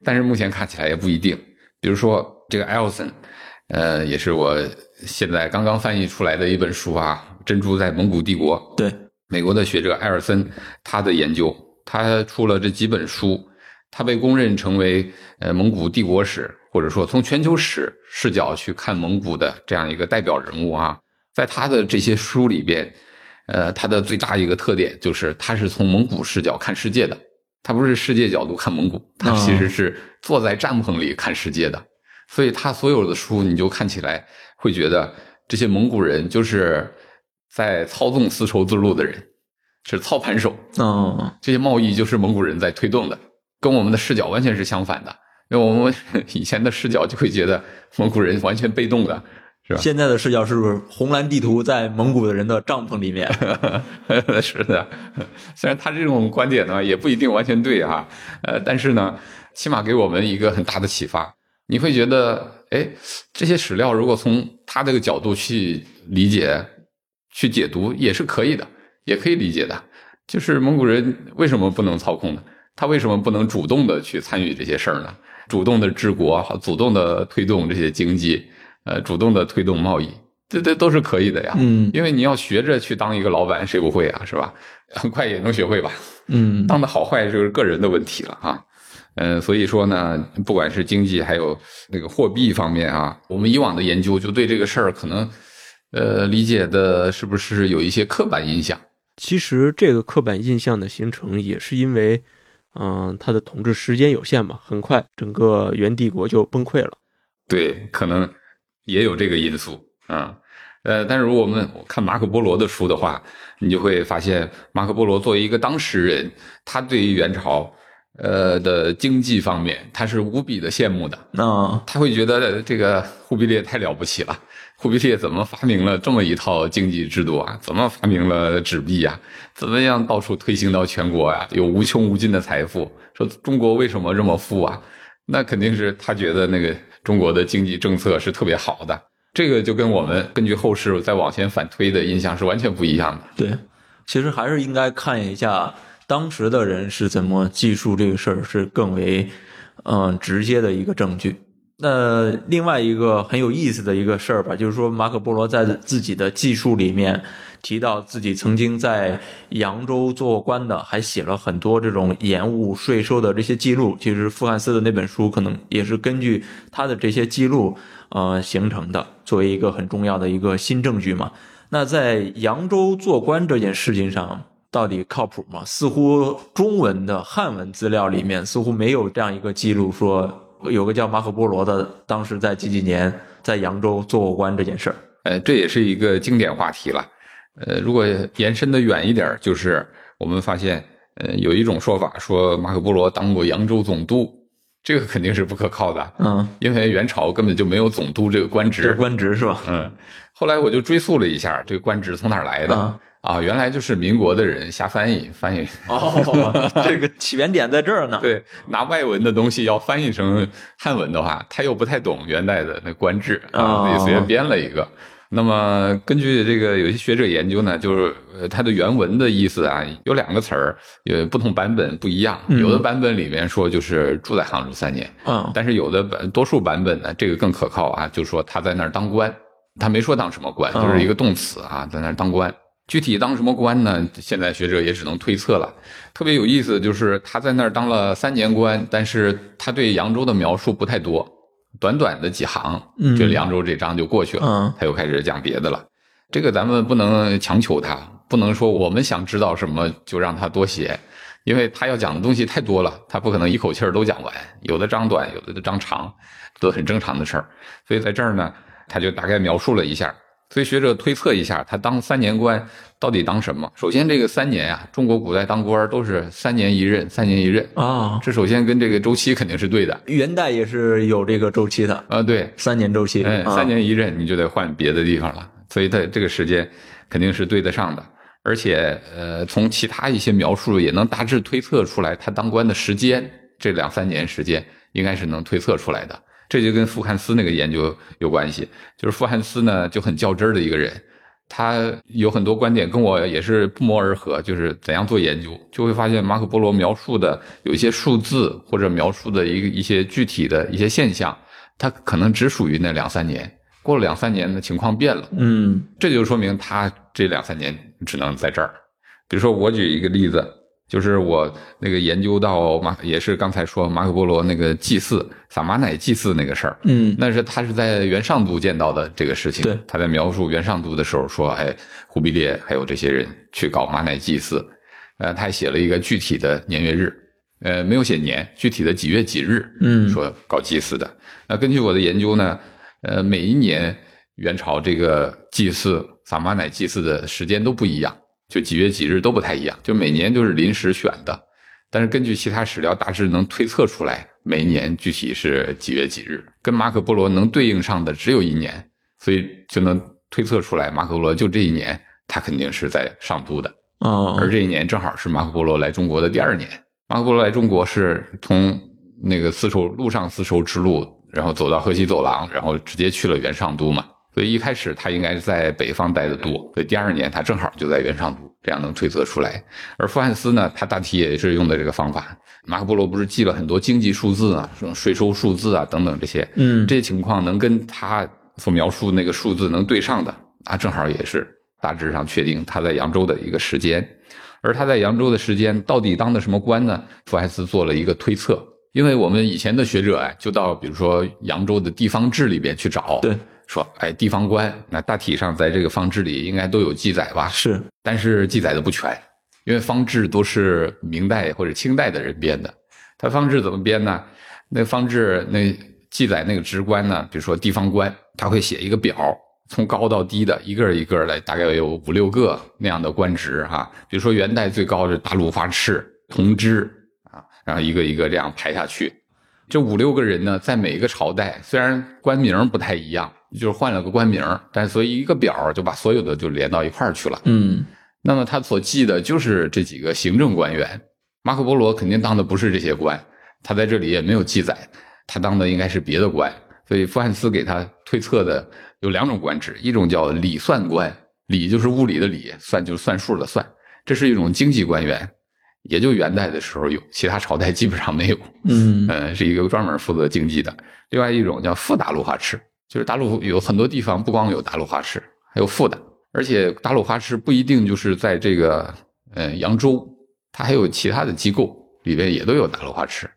但是目前看起来也不一定。比如说这个艾尔森，呃，也是我现在刚刚翻译出来的一本书啊，《珍珠在蒙古帝国》。对，美国的学者艾尔森他的研究，他出了这几本书，他被公认成为呃蒙古帝国史或者说从全球史视角去看蒙古的这样一个代表人物啊。在他的这些书里边，呃，他的最大一个特点就是他是从蒙古视角看世界的，他不是世界角度看蒙古，他其实是坐在帐篷里看世界的。所以他所有的书，你就看起来会觉得这些蒙古人就是在操纵丝绸之路的人，是操盘手。嗯这些贸易就是蒙古人在推动的，跟我们的视角完全是相反的。因为我们 以前的视角就会觉得蒙古人完全被动的，是吧？现在的视角是不是红蓝地图在蒙古的人的帐篷里面？是的，虽然他这种观点呢也不一定完全对哈，呃，但是呢，起码给我们一个很大的启发。你会觉得，哎，这些史料如果从他这个角度去理解、去解读，也是可以的，也可以理解的。就是蒙古人为什么不能操控呢？他为什么不能主动的去参与这些事儿呢？主动的治国，主动的推动这些经济，呃，主动的推动贸易，这这都是可以的呀。嗯因为你要学着去当一个老板，谁不会啊？是吧？很快也能学会吧。嗯 当的好坏就是个人的问题了啊。嗯，所以说呢，不管是经济还有那个货币方面啊，我们以往的研究就对这个事儿可能，呃，理解的是不是有一些刻板印象？其实这个刻板印象的形成也是因为，嗯、他的统治时间有限嘛，很快整个元帝国就崩溃了。对，可能也有这个因素啊。呃，但是如果我们看马可波罗的书的话，你就会发现，马可波罗作为一个当事人，他对于元朝呃的经济方面，他是无比的羡慕的。那他会觉得这个忽必烈太了不起了，忽必烈怎么发明了这么一套经济制度啊？怎么发明了纸币啊？怎么样到处推行到全国呀、有无穷无尽的财富？说中国为什么这么富啊？那肯定是他觉得那个中国的经济政策是特别好的。这个就跟我们根据后世再往前反推的印象是完全不一样的。对，其实还是应该看一下当时的人是怎么记述这个事儿，是更为嗯、直接的一个证据。那另外一个很有意思的一个事儿吧，就是说马可波罗在自己的记述里面提到自己曾经在扬州做官的，还写了很多这种延误税收的这些记录。其实傅汉斯的那本书可能也是根据他的这些记录呃形成的，作为一个很重要的一个新证据嘛。那在扬州做官这件事情上，到底靠谱吗？似乎中文的汉文资料里面似乎没有这样一个记录，说有个叫马可波罗的，当时在几几年在扬州做过官这件事儿。呃，这也是一个经典话题了。呃，如果延伸的远一点儿，就是我们发现呃，有一种说法说马可波罗当过扬州总督，这个肯定是不可靠的，嗯，因为元朝根本就没有总督这个官职。官职是吧？嗯，后来我就追溯了一下这个官职从哪儿来的啊啊，原来就是民国的人瞎翻译翻译，哦，这个起源点在这儿呢。对，拿外文的东西要翻译成汉文的话，他又不太懂元代的那官制啊，哦自己随便编了一个。那么根据这个有些学者研究呢，就是呃它的原文的意思啊，有两个词儿，呃不同版本不一样。嗯有的版本里面说就是住在杭州三年，嗯但是有的版多数版本呢，这个更可靠啊，就说他在那儿当官，他没说当什么官，哦就是一个动词啊，在那儿当官。具体当什么官呢？现在学者也只能推测了。特别有意思，就是他在那儿当了三年官，但是他对扬州的描述不太多，短短的几行，嗯就扬州这章就过去了，嗯他又开始讲别的了。这个咱们不能强求他，不能说我们想知道什么就让他多写，因为他要讲的东西太多了，他不可能一口气儿都讲完，有的章短，有的章长，都很正常的事儿。所以在这儿呢，他就大概描述了一下。所以学者推测一下，他当三年官到底当什么？首先，这个三年啊，中国古代当官都是三年一任，三年一任，啊，这首先跟这个周期肯定是对的。元代也是有这个周期的，啊，对，三年周期。哎，啊三年一任，你就得换别的地方了，所以它这个时间肯定是对得上的。而且，呃，从其他一些描述也能大致推测出来，他当官的时间，这两三年时间应该是能推测出来的。这就跟傅汉斯那个研究有关系，就是傅汉斯呢就很较真儿的一个人，他有很多观点跟我也是不谋而合，就是怎样做研究，就会发现马可波罗描述的有一些数字或者描述的一个一些具体的一些现象，它可能只属于那两三年，过了两三年的情况变了，嗯这就说明他这两三年只能在这儿。比如说，我举一个例子，就是我那个研究到马，也是刚才说马可波罗那个祭祀撒马乃祭祀那个事儿，嗯。那是他是在元上都见到的这个事情。对。他在描述元上都的时候说，哎，忽必烈还有这些人去搞马乃祭祀，呃，他还写了一个具体的年月日，呃，没有写年，具体的几月几日，嗯。说搞祭祀的。那根据我的研究呢，呃，每一年元朝这个祭祀撒马乃祭祀的时间都不一样，就几月几日都不太一样，就每年就是临时选的。但是根据其他史料，大致能推测出来每一年具体是几月几日，跟马可波罗能对应上的只有一年，所以就能推测出来马可波罗就这一年，他肯定是在上都的。哦，而这一年正好是马可波罗来中国的第二年。马可波罗来中国是从那个丝绸路上丝绸之路，然后走到河西走廊，然后直接去了元上都嘛。所以一开始他应该是在北方待的多，所以第二年他正好就在原上都，这样能推测出来。而傅汉斯呢，他大体也是用的这个方法。马可波罗不是记了很多经济数字啊，什么税收数字啊等等这些，嗯这些情况能跟他所描述那个数字能对上的，啊正好也是大致上确定他在扬州的一个时间。而他在扬州的时间到底当的什么官呢？傅汉斯做了一个推测，因为我们以前的学者哎，就到比如说扬州的地方志里边去找，对，说哎地方官，那大体上在这个方志里应该都有记载吧？是但是记载的不全，因为方志都是明代或者清代的人编的。他方志怎么编呢？那方志那记载那个职官呢，比如说地方官，他会写一个表，从高到低的一个一个的，大概有五六个那样的官职哈。比如说元代最高的大陆发赤、同知啊，然后一个一个这样排下去。这五六个人呢，在每一个朝代虽然官名不太一样，就是换了个官名，但所以一个表就把所有的就连到一块儿去了。嗯那么他所记的就是这几个行政官员。马可波罗肯定当的不是这些官，他在这里也没有记载，他当的应该是别的官。所以傅汉斯给他推测的有两种官职，一种叫理算官，理就是物理的理，算就是算数的算，这是一种经济官员，也就元代的时候有，其他朝代基本上没有。嗯呃，是一个专门负责经济的。另外一种叫副大陆花赤，就是大陆有很多地方不光有大陆花赤，还有副的，而且大陆花赤不一定就是在这个呃扬州，它还有其他的机构里边也都有大陆花赤。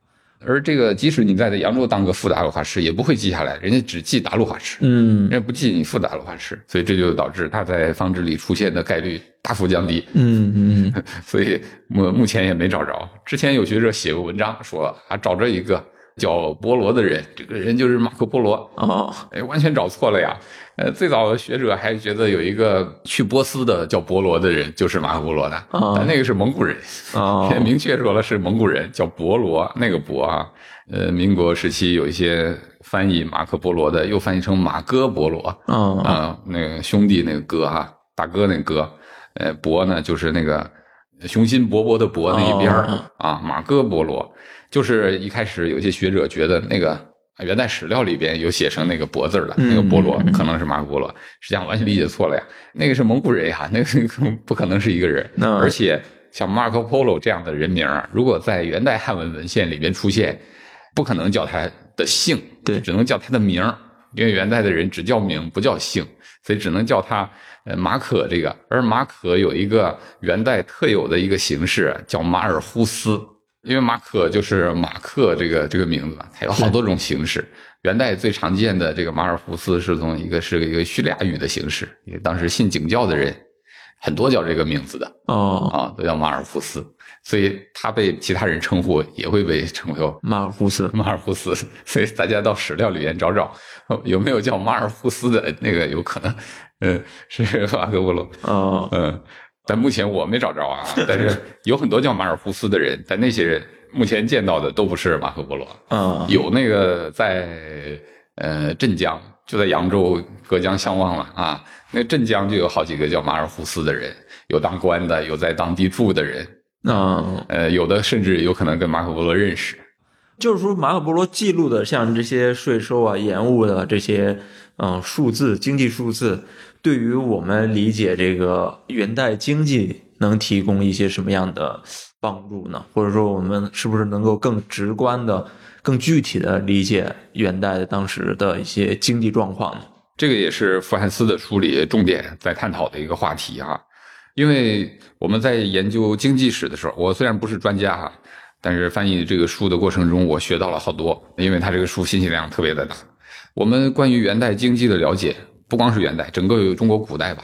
而这个即使你在扬州当个副大陆花赤，也不会记下来，人家只记达鲁法师，嗯人家不记你副大陆花赤，所以这就导致他在方志里出现的概率大幅降低。嗯嗯 所以目目前也没找着。之前有学者写过文章说啊，找着一个叫波罗的人，这个人就是马可波罗。哦，哎，完全找错了呀！呃，最早的学者还觉得有一个去波斯的叫波罗的人就是马可波罗的，哦但那个是蒙古人，哦明确说了是蒙古人，叫博罗，那个博啊。呃，民国时期有一些翻译马可波罗的，又翻译成马哥波罗哦，啊、那个兄弟那个哥哈、大哥那个哥，呃，博呢就是那个雄心勃勃的勃那一边啊，马哥波罗，就是一开始有些学者觉得那个元代史料里边有写成那个博字儿的，那个波罗可能是马可波罗，实际上完全理解错了呀，那个是蒙古人呀，那个不可能是一个人，那而且像 Marco Polo 这样的人名，如果在元代汉文文献里边出现，不可能叫他的姓，对。只能叫他的名儿，因为元代的人只叫名不叫姓，所以只能叫他呃马可这个。而马可有一个元代特有的一个形式叫马尔忽斯，因为马可就是马克这个这个名字嘛，它有好多种形式。元代最常见的这个马尔福斯是从一个是一个叙利亚语的形式，因为当时信景教的人很多叫这个名字的。哦，啊，都叫马尔福斯，所以他被其他人称呼也会被称为马尔福斯，马尔福斯，所以大家到史料里面找找哦有没有叫马尔福斯的那个，有可能，嗯，是 马可波罗，哦，嗯，但目前我没找着啊，但是有很多叫马尔福斯的人，但那些人目前见到的都不是马可波罗，嗯，有那个在呃镇江，就在扬州隔江相望了啊。那镇江就有好几个叫马尔福斯的人，有当官的，有在当地住的人，嗯，呃，有的甚至有可能跟马可波罗认识。就是说马可波罗记录的像这些税收啊、延误的这些嗯数字、经济数字，对于我们理解这个元代经济能提供一些什么样的帮助呢？或者说我们是不是能够更直观的、更具体的理解元代当时的一些经济状况呢？这个也是福汉斯的书里重点在探讨的一个话题啊。因为我们在研究经济史的时候，我虽然不是专家哈、但是翻译这个书的过程中，我学到了好多，因为他这个书信息量特别的大。我们关于元代经济的了解，不光是元代，整个中国古代吧，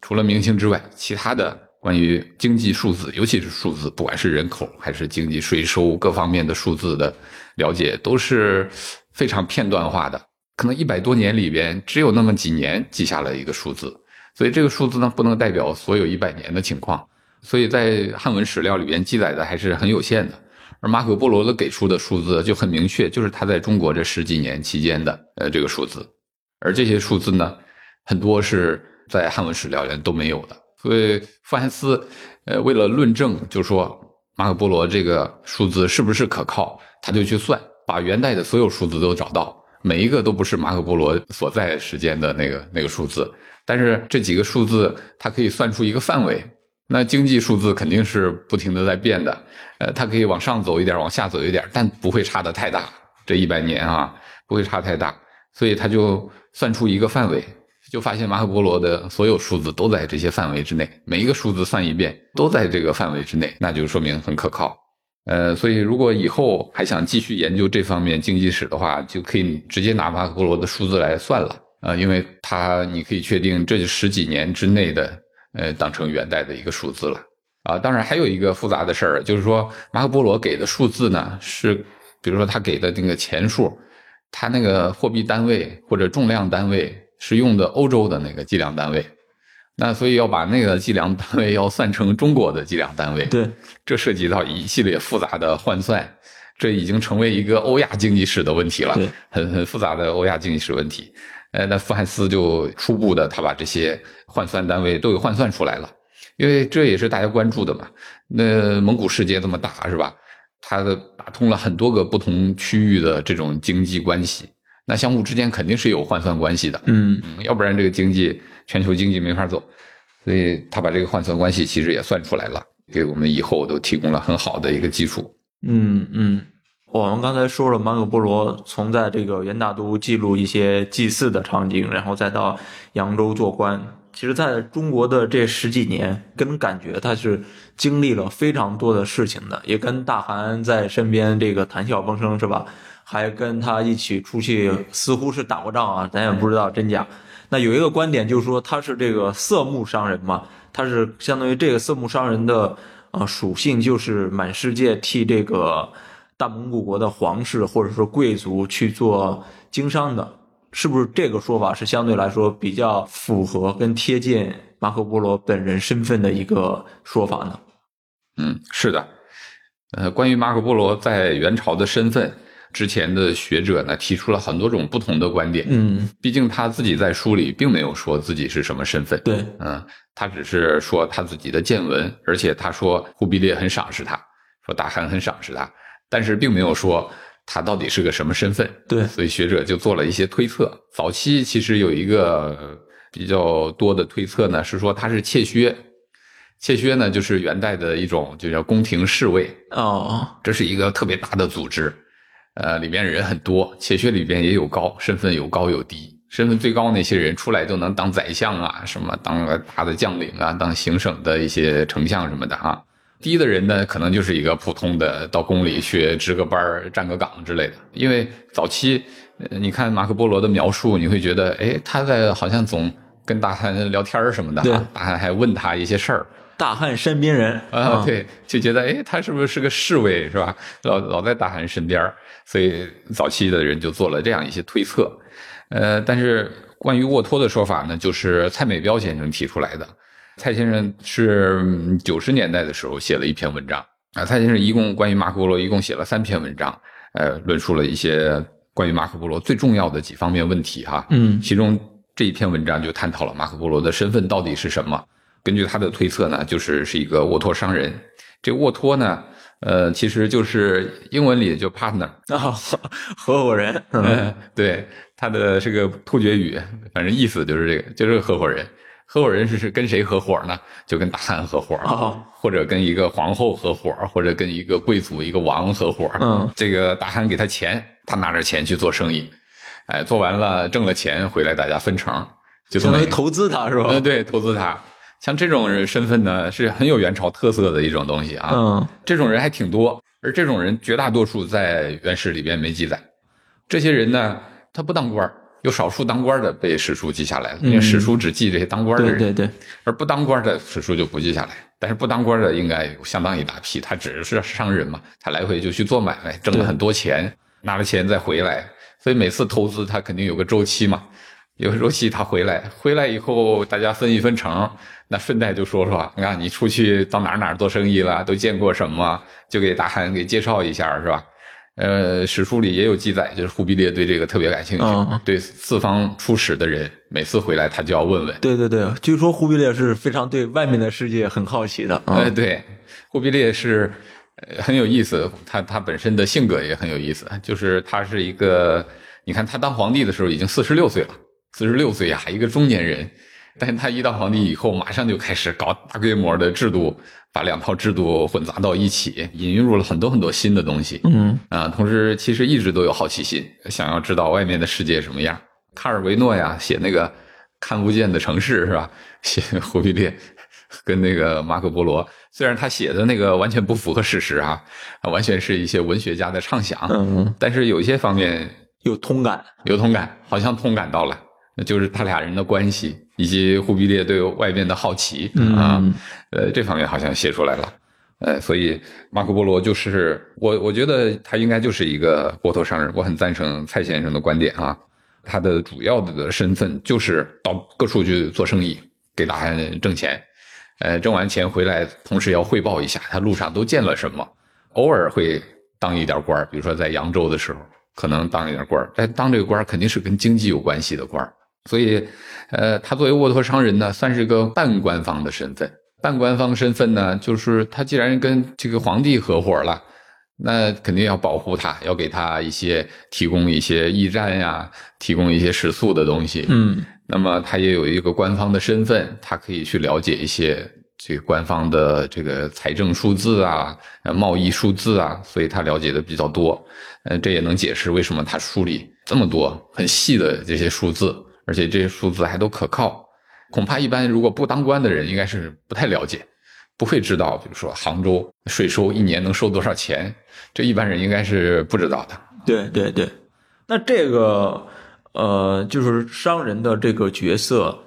除了明清之外，其他的关于经济数字，尤其是数字，不管是人口还是经济税收各方面的数字的了解，都是非常片段化的。可能一百多年里边，只有那么几年记下了一个数字，所以这个数字呢，不能代表所有一百年的情况。所以在汉文史料里边记载的还是很有限的。而马可波罗的给出的数字就很明确，就是他在中国这十几年期间的呃这个数字，而这些数字呢，很多是在汉文史料里都没有的。所以傅汉斯呃为了论证，就说马可波罗这个数字是不是可靠，他就去算，把元代的所有数字都找到，每一个都不是马可波罗所在时间的那个那个数字，但是这几个数字它可以算出一个范围。那经济数字肯定是不停的在变的，呃，它可以往上走一点，往下走一点，但不会差的太大。这一百年啊，不会差太大，所以他就算出一个范围，就发现马可波罗的所有数字都在这些范围之内，每一个数字算一遍都在这个范围之内，那就说明很可靠。呃，所以如果以后还想继续研究这方面经济史的话，就可以直接拿马可波罗的数字来算了。呃，因为它你可以确定这十几年之内的，呃，当成元代的一个数字了。啊，当然还有一个复杂的事儿，就是说马可波罗给的数字呢，是比如说他给的那个钱数，他那个货币单位或者重量单位是用的欧洲的那个计量单位，那所以要把那个计量单位要算成中国的计量单位，对，这涉及到一系列复杂的换算，这已经成为一个欧亚经济史的问题了。对，很很复杂的欧亚经济史问题。呃，那富汉斯就初步的他把这些换算单位都给换算出来了，因为这也是大家关注的嘛。那蒙古世界这么大是吧？它的打通了很多个不同区域的这种经济关系，那相互之间肯定是有换算关系的。嗯嗯，要不然这个经济全球经济没法走。所以他把这个换算关系其实也算出来了，给我们以后都提供了很好的一个基础。嗯嗯，我们刚才说了，马可波罗从在这个元大都记录一些祭祀的场景，然后再到扬州做官。其实，在中国的这十几年，跟人感觉他是经历了非常多的事情的，也跟大汗在身边这个谈笑风生，是吧？还跟他一起出去，似乎是打过仗啊，咱也不知道真假。那有一个观点就是说，他是这个色目商人嘛，他是相当于这个色目商人的呃属性，就是满世界替这个大蒙古国的皇室或者说贵族去做经商的，是不是这个说法是相对来说比较符合跟贴近马可波罗本人身份的一个说法呢？嗯，是的。呃，关于马可波罗在元朝的身份，之前的学者呢提出了很多种不同的观点。嗯，毕竟他自己在书里并没有说自己是什么身份。对，嗯，他只是说他自己的见闻，而且他说忽必烈很赏识他，说大汗很赏识他，但是并没有说他到底是个什么身份。对所以学者就做了一些推测。早期其实有一个比较多的推测呢，是说他是怯薛。怯薛呢，就是元代的一种，就叫宫廷侍卫，哦，这是一个特别大的组织，呃，里面人很多，且学里边也有高，身份有高有低，身份最高那些人出来都能当宰相啊，什么当个大的将领啊，当行省的一些丞相什么的啊。低的人呢，可能就是一个普通的到宫里去值个班儿、站个岗之类的。因为早期，呃你看马可波罗的描述，你会觉得，哎，他在好像总跟大汗聊天儿什么的啊，大汗还问他一些事儿。大汉身边人啊，，对，就觉得哎，他是不是是个侍卫是吧？老老在大汉身边儿所以早期的人就做了这样一些推测。呃，但是关于沃托的说法呢，就是蔡美彪先生提出来的。蔡先生是九十年代的时候写了一篇文章啊，蔡先生一共关于马可波罗一共写了三篇文章，呃，论述了一些关于马可波罗最重要的几方面问题哈。嗯其中这一篇文章就探讨了马可波罗的身份到底是什么。根据他的推测呢，就是是一个沃托商人。这沃托呢，呃，其实就是英文里就 partner，啊，合伙人，嗯嗯，对，他的这个突厥语，反正意思就是这个，就是合伙人。合伙人是是跟谁合伙呢？就跟大汗合伙，哦或者跟一个皇后合伙，或者跟一个贵族、一个王合伙。嗯，这个大汗给他钱，他拿着钱去做生意，哎，做完了挣了钱回来，大家分成，就这么一个相当于投资他是吧？嗯，对，投资他。像这种人身份呢，是很有元朝特色的一种东西啊。嗯这种人还挺多，而这种人绝大多数在元史里边没记载。这些人呢，他不当官儿有少数当官的被史书记下来了，因为史书只记这些当官的人，对对对，而不当官的史书就不记下来。但是不当官的应该有相当一大批，他只是商人嘛，他来回就去做买卖，挣了很多钱，拿了钱再回来，所以每次投资他肯定有个周期嘛。有个周期他回来，回来以后大家分一分成，那顺带就说说，你看你出去到哪儿哪儿做生意了，都见过什么，就给大汗给介绍一下，是吧？呃，史书里也有记载，就是忽必烈对这个特别感兴趣，嗯对四方出使的人，每次回来他就要问问，对对对，据说忽必烈是非常对外面的世界很好奇的。呃，嗯对，忽必烈是呃很有意思，他他本身的性格也很有意思，就是他是一个，你看他当皇帝的时候已经四十六岁了，四十六岁呀，一个中年人，但是他一当皇帝以后，马上就开始搞大规模的制度，把两套制度混杂到一起，引入了很多很多新的东西。嗯啊，同时其实一直都有好奇心，想要知道外面的世界什么样。卡尔维诺呀，写那个看不见的城市是吧？写忽必烈 跟那个马可波罗，虽然他写的那个完全不符合事实啊，完全是一些文学家的畅想，嗯，但是有些方面有通感。有同感，好像通感到了，那就是他俩人的关系，以及忽必烈对外面的好奇啊，嗯呃，这方面好像写出来了。呃，所以马可波罗就是我，我觉得他应该就是一个波头商人。我很赞成蔡先生的观点啊，他的主要的身份就是到各处去做生意，给大家挣钱。呃，挣完钱回来，同时要汇报一下他路上都见了什么，偶尔会当一点官儿比如说在扬州的时候，可能当一点官儿但当这个官儿肯定是跟经济有关系的官儿所以，呃，他作为沃托商人呢，算是个半官方的身份。半官方身份呢，就是他既然跟这个皇帝合伙了，那肯定要保护他，要给他一些提供一些驿站呀，提供一些食宿的东西。嗯那么他也有一个官方的身份，他可以去了解一些这个官方的这个财政数字啊、呃贸易数字啊，所以他了解的比较多。呃，这也能解释为什么他书里这么多很细的这些数字，而且这些数字还都可靠。恐怕一般如果不当官的人，应该是不太了解，不会知道，比如说杭州税收一年能收多少钱，这一般人应该是不知道的。对对对，那这个呃，就是商人的这个角色，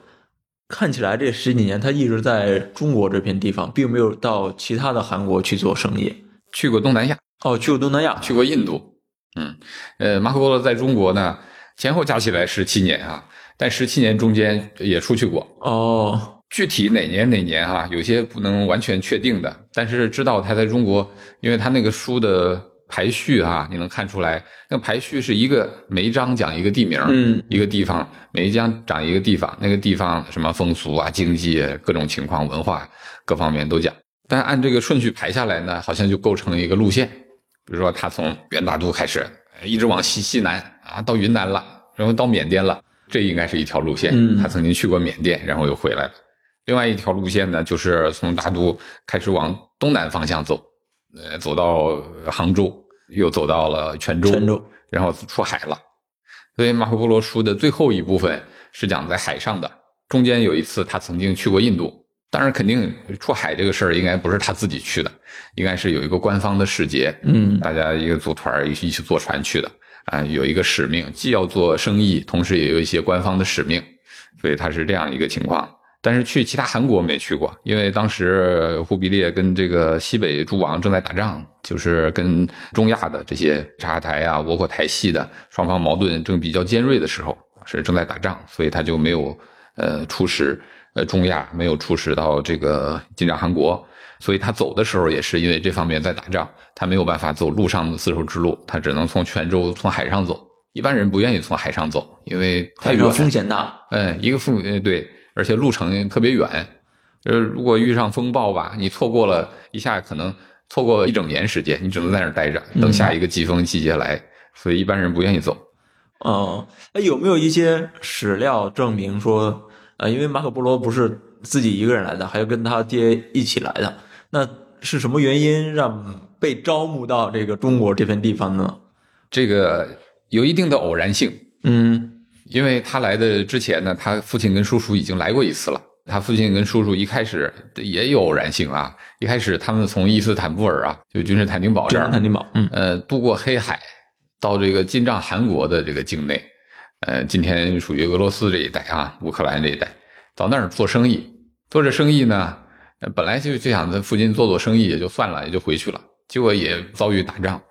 看起来这十几年他一直在中国这片地方，并没有到其他的韩国去做生意。去过东南亚，哦，去过东南亚，去过印度。嗯，呃，马可波罗在中国呢，前后加起来十七年啊，但十七年中间也出去过。哦，具体哪年哪年哈、有些不能完全确定的，但是知道他在中国，因为他那个书的排序啊，你能看出来，那排序是一个每一章讲一个地名，嗯，一个地方，每一章讲一个地方，那个地方什么风俗啊、经济啊各种情况、文化各方面都讲。但按这个顺序排下来呢，好像就构成了一个路线。比如说，他从元大都开始，一直往西西南啊，到云南了，然后到缅甸了，这应该是一条路线。嗯他曾经去过缅甸，然后又回来了。另外一条路线呢，就是从大都开始往东南方向走，呃，走到杭州，又走到了泉州，泉州然后出海了。所以马可波罗书的最后一部分是讲在海上的，中间有一次他曾经去过印度，当然肯定出海这个事儿应该不是他自己去的，应该是有一个官方的使节，嗯大家一个组团一起一起坐船去的啊，有一个使命，既要做生意，同时也有一些官方的使命，所以他是这样一个情况。但是去其他韩国没去过，因为当时忽必烈跟这个西北诸王正在打仗，就是跟中亚的这些察哈台啊、窝阔台系的双方矛盾正比较尖锐的时候，是正在打仗，所以他就没有呃出使呃中亚，没有出使到这个金帐汗国，所以他走的时候也是因为这方面在打仗，他没有办法走陆上的丝绸之路，他只能从泉州从海上走。一般人不愿意从海上走，因为太远，风险大，嗯，一个风呃对，而且路程特别远，呃，如果遇上风暴吧，你错过了一下，可能错过一整年时间，你只能在那儿待着，等下一个季风季节来，所以一般人不愿意走。哦，那有没有一些史料证明说，呃，因为马可波罗不是自己一个人来的，还要跟他爹一起来的，那是什么原因让被招募到这个中国这片地方呢？这个有一定的偶然性，嗯因为他来的之前呢，他父亲跟叔叔已经来过一次了。他父亲跟叔叔一开始也有偶然性啊，一开始他们从伊斯坦布尔啊，就君士坦丁堡这儿，坦丁堡，嗯呃，渡过黑海，到这个金帐汗国的这个境内，呃，今天属于俄罗斯这一带啊，乌克兰这一带，到那儿做生意。做着生意呢，呃本来就就想在附近做做生意也就算了，也就回去了。结果也遭遇打仗，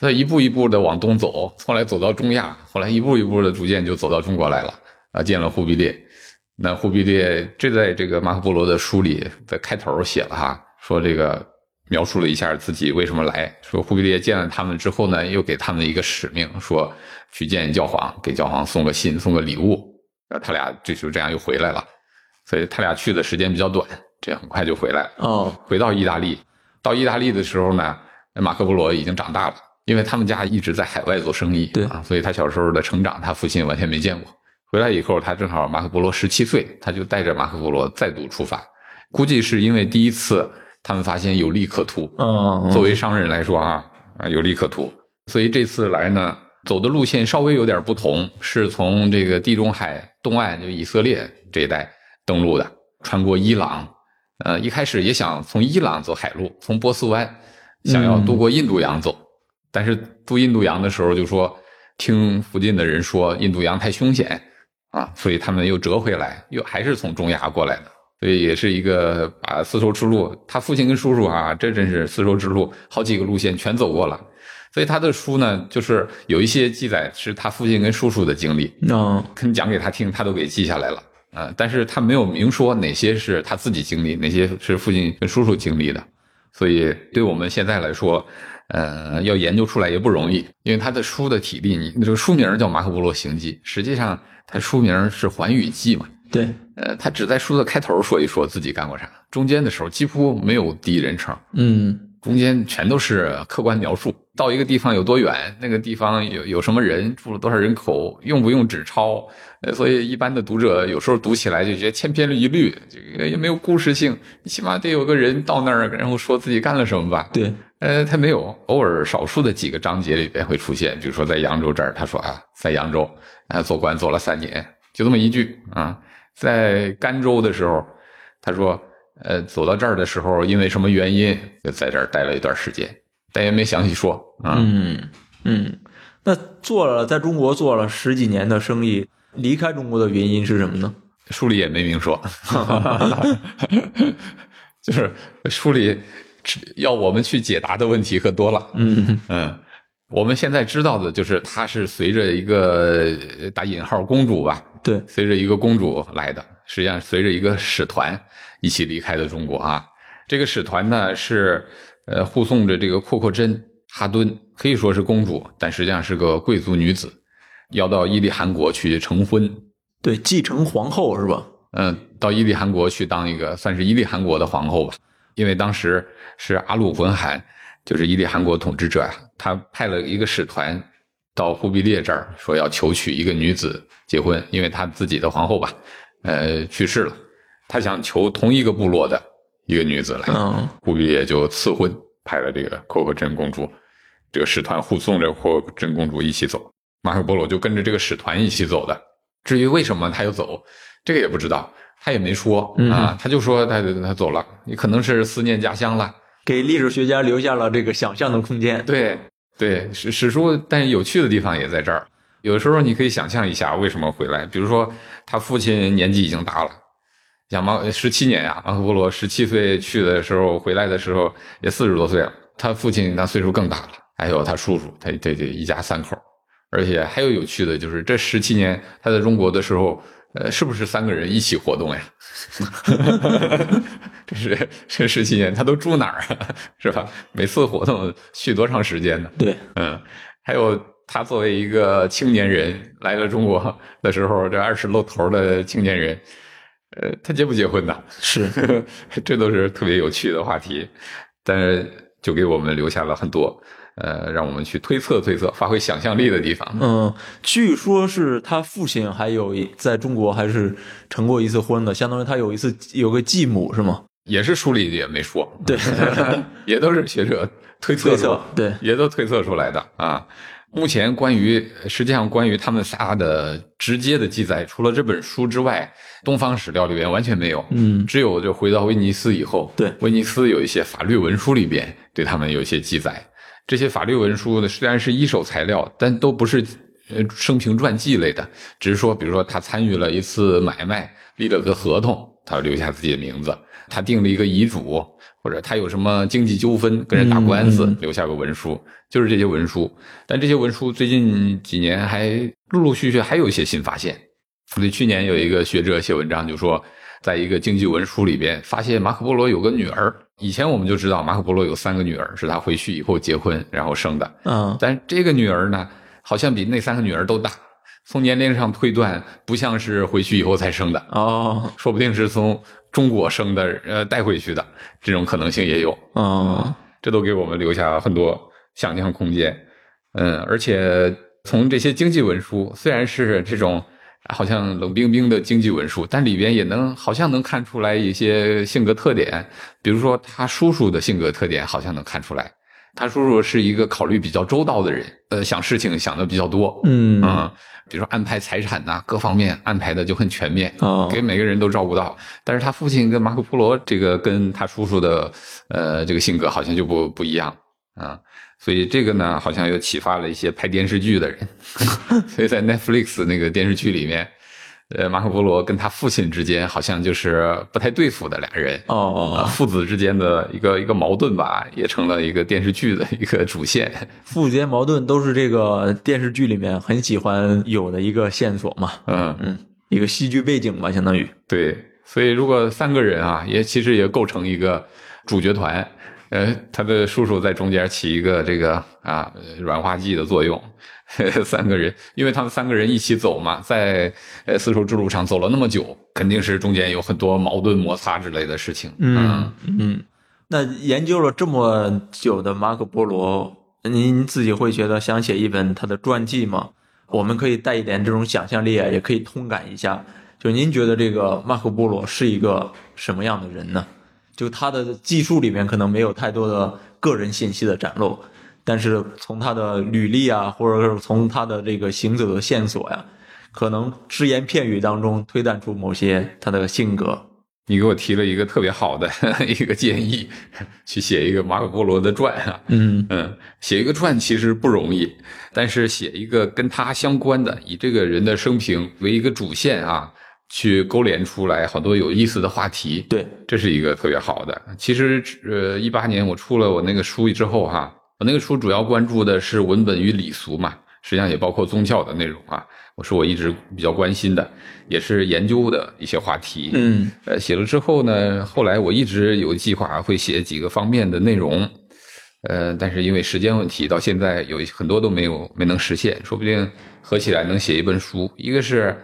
所以一步一步的往东走，后来走到中亚，后来一步一步的逐渐就走到中国来了。啊，见了忽必烈。那忽必烈这在这个马可波罗的书里的开头写了哈，说这个描述了一下自己为什么来，说忽必烈见了他们之后呢，又给他们一个使命，说去见教皇，给教皇送个信，送个礼物。然后他俩这就这样又回来了，所以他俩去的时间比较短，这样很快就回来了。哦，回到意大利，到意大利的时候呢，马可波罗已经长大了，因为他们家一直在海外做生意，对啊，所以他小时候的成长，他父亲完全没见过。回来以后，他正好马可波罗十七岁，他就带着马可波罗再度出发。估计是因为第一次他们发现有利可图，嗯，作为商人来说啊，啊有利可图，所以这次来呢，走的路线稍微有点不同，是从这个地中海东岸，就以色列这一带登陆的，穿过伊朗，呃，一开始也想从伊朗走海路，从波斯湾想要渡过印度洋走，但是渡印度洋的时候就说，听附近的人说印度洋太凶险啊，所以他们又折回来，又还是从中亚过来的。所以也是一个把丝绸之路，他父亲跟叔叔啊，这真是丝绸之路好几个路线全走过了。所以他的书呢，就是有一些记载是他父亲跟叔叔的经历，嗯跟讲给他听，他都给记下来了。啊、但是他没有明说哪些是他自己经历，哪些是父亲跟叔叔经历的。所以对我们现在来说，呃，要研究出来也不容易，因为他的书的体力，你这个书名叫《马可波罗行记》，实际上他书名是《环宇记》嘛。对，呃，他只在书的开头说一说自己干过啥，中间的时候几乎没有第一人称，嗯中间全都是客观描述。到一个地方有多远，那个地方有有什么人，住了多少人口，用不用纸钞，呃，所以一般的读者有时候读起来就觉得千篇一律，这个也没有故事性，你起码得有个人到那儿，然后说自己干了什么吧。对，呃，他没有，偶尔少数的几个章节里边会出现，比如说在扬州这儿，他说啊，在扬州啊做官做了三年，就这么一句啊。在甘州的时候，他说，呃，走到这儿的时候，因为什么原因，就在这儿待了一段时间，但也没详细说啊。嗯嗯，那做了在中国做了十几年的生意，离开中国的原因是什么呢？书里也没明说，就是书里要我们去解答的问题可多了。嗯嗯，我们现在知道的就是他是随着一个呃打引号公主吧，对，随着一个公主来的，实际上随着一个使团一起离开的中国啊。这个使团呢是呃护送着这个阔阔真哈敦，可以说是公主，但实际上是个贵族女子，要到伊利汗国去成婚。对，继承皇后是吧？嗯，到伊利汗国去当一个算是伊利汗国的皇后吧，因为当时是阿鲁浑汗，就是伊利汗国统治者呀，他派了一个使团到忽必烈这儿，说要求娶一个女子结婚，因为他自己的皇后吧，呃，去世了，他想求同一个部落的一个女子来，嗯忽必烈就赐婚，派了这个阔阔真公主，这个使团护送着阔阔真公主一起走，马可波罗就跟着这个使团一起走的。至于为什么他要走，这个也不知道，他也没说嗯啊，他就说他他走了，你可能是思念家乡了。给历史学家留下了这个想象的空间。对对，史史书，但是有趣的地方也在这儿。有时候你可以想象一下为什么回来，比如说他父亲年纪已经大了，像马十七年呀、马可波罗十七岁去的时候，回来的时候也四十多岁了。他父亲那岁数更大了，还有他叔叔，他这这一家三口。而且还有有趣的就是，这十七年他在中国的时候，呃，是不是三个人一起活动呀？这是这十七年他都住哪儿啊？是吧？每次活动去多长时间呢？对，嗯，还有他作为一个青年人来了中国的时候，这二十露头的青年人，呃，他结不结婚呢？是，这都是特别有趣的话题，但是就给我们留下了很多呃，让我们去推测推测、发挥想象力的地方。嗯，据说是他父亲还有一在中国还是成过一次婚的，相当于他有一次有个继母是吗？也是书里也没说，对，也都是学者推测推测出对也都推测出来的啊。目前关于实际上关于他们仨的直接的记载，除了这本书之外，东方史料里边完全没有。嗯只有就回到威尼斯以后，对威尼斯有一些法律文书里边对他们有一些记载。这些法律文书呢，虽然是一手材料，但都不是呃生平传记类的，只是说，比如说他参与了一次买卖，立了个合同，他留下自己的名字；他定了一个遗嘱，或者他有什么经济纠纷跟人打官司，留下个文书，就是这些文书。但这些文书最近几年还陆陆续续还有一些新发现。所以去年有一个学者写文章就说，在一个经济文书里边发现马可波罗有个女儿。以前我们就知道马可波罗有三个女儿，是他回去以后结婚然后生的。嗯但这个女儿呢，好像比那三个女儿都大。从年龄上推断，不像是回去以后才生的，哦说不定是从中国生的，呃，带回去的，这种可能性也有。哦这都给我们留下很多想象空间。嗯，而且从这些经济文书，虽然是这种好像冷冰冰的经济文书，但里边也能好像能看出来一些性格特点，比如说他叔叔的性格特点，好像能看出来。他叔叔是一个考虑比较周到的人，呃，想事情想的比较多，嗯嗯，比如说安排财产呐、各方面安排的就很全面，哦给每个人都照顾到。但是他父亲跟马可波罗这个跟他叔叔的呃这个性格好像就不不一样啊，所以这个呢好像又启发了一些拍电视剧的人，所以在 Netflix 那个电视剧里面。呃，马可波罗跟他父亲之间好像就是不太对付的俩人，哦，哦，父子之间的一个一个矛盾吧，也成了一个电视剧的一个主线。父子间矛盾都是这个电视剧里面很喜欢有的一个线索嘛，嗯，嗯，一个戏剧背景吧，相当于。对，所以如果三个人啊，也其实也构成一个主角团，呃，他的叔叔在中间起一个这个啊呃软化剂的作用。三个人，因为他们三个人一起走嘛，在呃丝绸之路上走了那么久，肯定是中间有很多矛盾摩擦之类的事情。嗯嗯，那研究了这么久的马可波罗，您自己会觉得想写一本他的传记吗？我们可以带一点这种想象力啊，也可以通感一下。就您觉得这个马可波罗是一个什么样的人呢？就他的技术里面可能没有太多的个人信息的展露，但是从他的履历啊，或者是从他的这个行走的线索呀、可能只言片语当中推断出某些他的性格。你给我提了一个特别好的 一个建议，去写一个马可波罗的传啊。嗯嗯，写一个传其实不容易，但是写一个跟他相关的，以这个人的生平为一个主线啊，去勾连出来好多有意思的话题。对，这是一个特别好的。其实，呃，一八年我出了我那个书之后哈，我那个书主要关注的是文本与礼俗嘛，实际上也包括宗教的内容啊。我是我一直比较关心的，也是研究的一些话题。嗯，呃，写了之后呢，后来我一直有计划会写几个方面的内容，呃，但是因为时间问题，到现在有很多都没有没能实现，说不定合起来能写一本书。一个是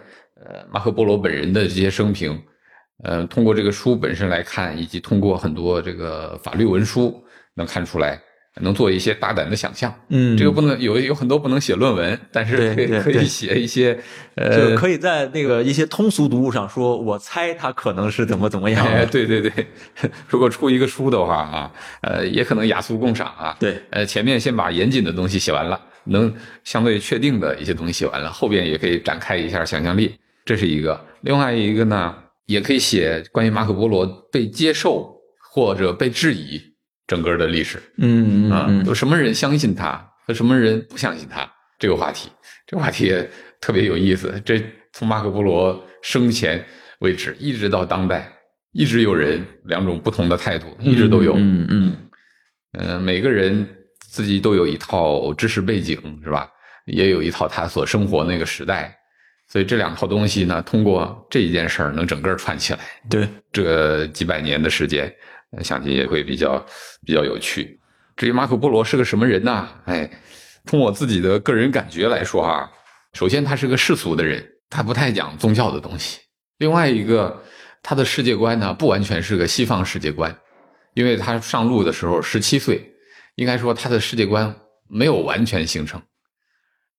呃马可波罗本人的这些生平，呃，通过这个书本身来看，以及通过很多这个法律文书能看出来。能做一些大胆的想象，嗯，这个不能有有很多不能写论文，但是可以可以写一些，呃，可以在那个一些通俗读物上说，我猜他可能是怎么怎么样。哎，对对对，如果出一个书的话啊，呃，也可能雅俗共赏啊。对，呃，前面先把严谨的东西写完了，能相对确定的一些东西写完了，后边也可以展开一下想象力，这是一个。另外一个呢，也可以写关于马可波罗被接受或者被质疑。整个的历史，嗯啊，有什么人相信他和什么人不相信他这个话题，这个话题也特别有意思。这从马可波罗生前为止，一直到当代，一直有人两种不同的态度，一直都有。嗯嗯，呃，每个人自己都有一套知识背景，是吧？也有一套他所生活那个时代，所以这两套东西呢，通过这一件事儿能整个串起来。对，这几百年的时间。相信也会比较比较有趣。至于马可波罗是个什么人呢？哎，从我自己的个人感觉来说啊，首先他是个世俗的人，他不太讲宗教的东西。另外一个，他的世界观呢，不完全是个西方世界观，因为他上路的时候十七岁，应该说他的世界观没有完全形成。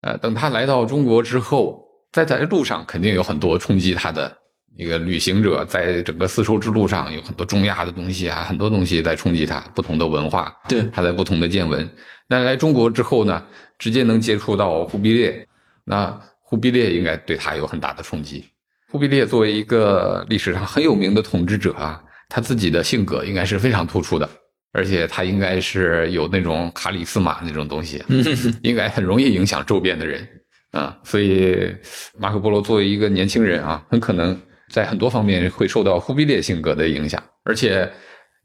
呃，等他来到中国之后，在在路上肯定有很多冲击他的。一个旅行者在整个丝绸之路上有很多中亚的东西啊，很多东西在冲击他，不同的文化，对，他在不同的见闻。那来中国之后呢，直接能接触到忽必烈，那忽必烈应该对他有很大的冲击。忽必烈作为一个历史上很有名的统治者啊，他自己的性格应该是非常突出的，而且他应该是有那种卡里斯马那种东西，应该很容易影响周边的人啊。所以马可波罗作为一个年轻人啊，很可能。在很多方面会受到忽必烈性格的影响，而且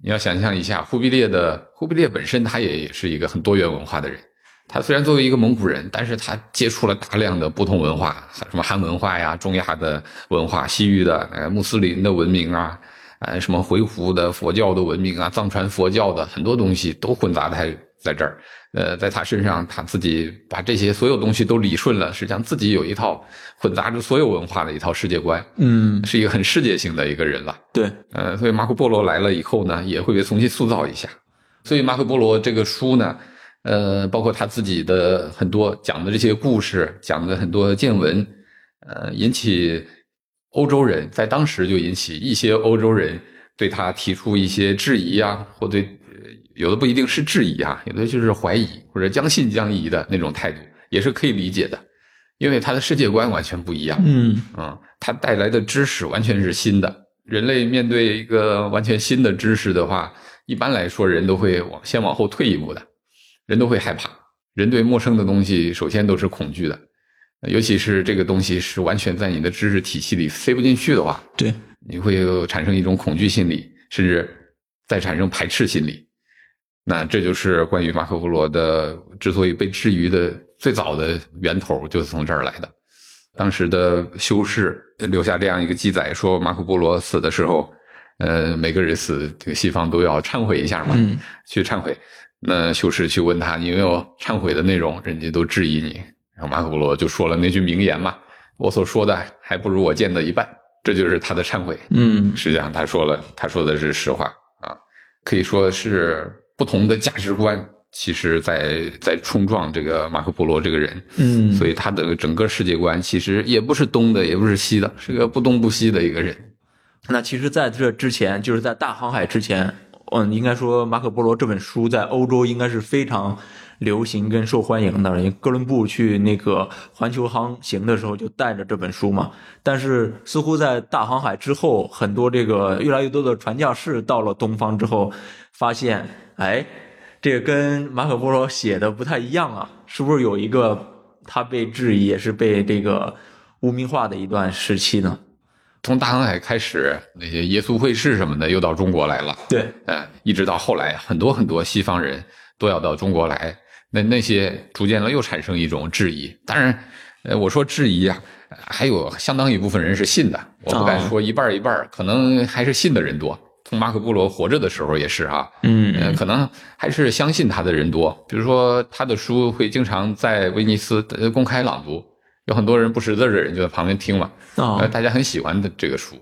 你要想象一下，忽必烈的忽必烈本身他也是一个很多元文化的人。他虽然作为一个蒙古人，但是他接触了大量的不同文化，什么汉文化呀、中亚的文化、西域的穆斯林的文明啊，呃什么回鹘的佛教的文明啊、藏传佛教的很多东西都混杂在在这儿。呃，在他身上，他自己把这些所有东西都理顺了，实际上自己有一套混杂着所有文化的一套世界观，嗯，是一个很世界性的一个人了。对，呃，所以马可波罗来了以后呢，也会被重新塑造一下。所以马可波罗这个书呢，呃，包括他自己的很多讲的这些故事，讲的很多见闻，呃，引起欧洲人在当时就引起一些欧洲人对他提出一些质疑啊，或对。有的不一定是质疑啊，有的就是怀疑或者将信将疑的那种态度，也是可以理解的，因为他的世界观完全不一样。嗯啊，他带来的知识完全是新的。人类面对一个完全新的知识的话，一般来说人都会往先往后退一步的，人都会害怕。人对陌生的东西首先都是恐惧的，尤其是这个东西是完全在你的知识体系里塞不进去的话，对，你会产生一种恐惧心理，甚至再产生排斥心理。那这就是关于马可波罗的之所以被质疑的最早的源头，就是从这儿来的。当时的修士留下这样一个记载，说马可波罗死的时候，呃，每个人死，这个西方都要忏悔一下嘛，去忏悔。那修士去问他，你有没有忏悔的内容？人家都质疑你。然后马可波罗就说了那句名言嘛：“我所说的还不如我见的一半。”这就是他的忏悔。嗯，实际上他说了，他说的是实话啊，可以说是。不同的价值观，其实，在在冲撞这个马可波罗这个人，嗯，所以他的整个世界观其实也不是东的，也不是西的，是个不东不西的一个人。那其实，在这之前，就是在大航海之前，嗯，应该说马可波罗这本书在欧洲应该是非常流行跟受欢迎的。因为哥伦布去那个环球航行的时候就带着这本书嘛。但是，似乎在大航海之后，很多这个越来越多的传教士到了东方之后，发现。哎，这个跟马可波罗写的不太一样啊，是不是有一个他被质疑，也是被这个污名化的一段时期呢？从大航海开始，那些耶稣会士什么的又到中国来了，对，呃，一直到后来，很多很多西方人都要到中国来，那那些逐渐的又产生一种质疑。当然，呃，我说质疑啊，还有相当一部分人是信的，我不敢说一半一半，可能还是信的人多。从马可波罗活着的时候也是啊，嗯呃，可能还是相信他的人多。比如说，他的书会经常在威尼斯呃公开朗读，有很多人不识字的人就在旁边听嘛，啊呃，大家很喜欢的这个书。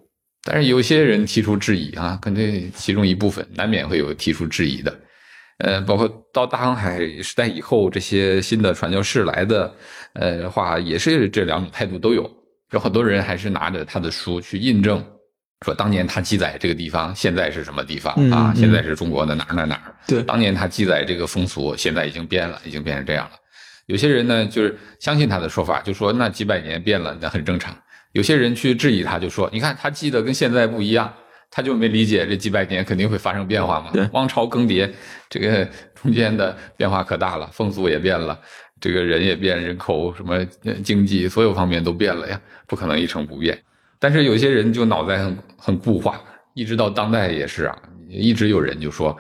但是有些人提出质疑啊，肯定其中一部分难免会有提出质疑的。呃，包括到大航海时代以后，这些新的传教士来的，呃，话也是这两种态度都有。有很多人还是拿着他的书去印证，说当年他记载这个地方现在是什么地方嗯啊？嗯现在是中国的哪儿哪儿哪儿。对当年他记载这个风俗，现在已经变了，已经变成这样了。有些人呢，就是相信他的说法，就说那几百年变了，那很正常。有些人去质疑他，就说你看他记得跟现在不一样，他就没理解这几百年肯定会发生变化嘛对。王朝更迭，这个中间的变化可大了，风俗也变了，这个人也变，人口什么呃经济所有方面都变了呀，不可能一成不变。但是有些人就脑袋很很固化，一直到当代也是啊，一直有人就说，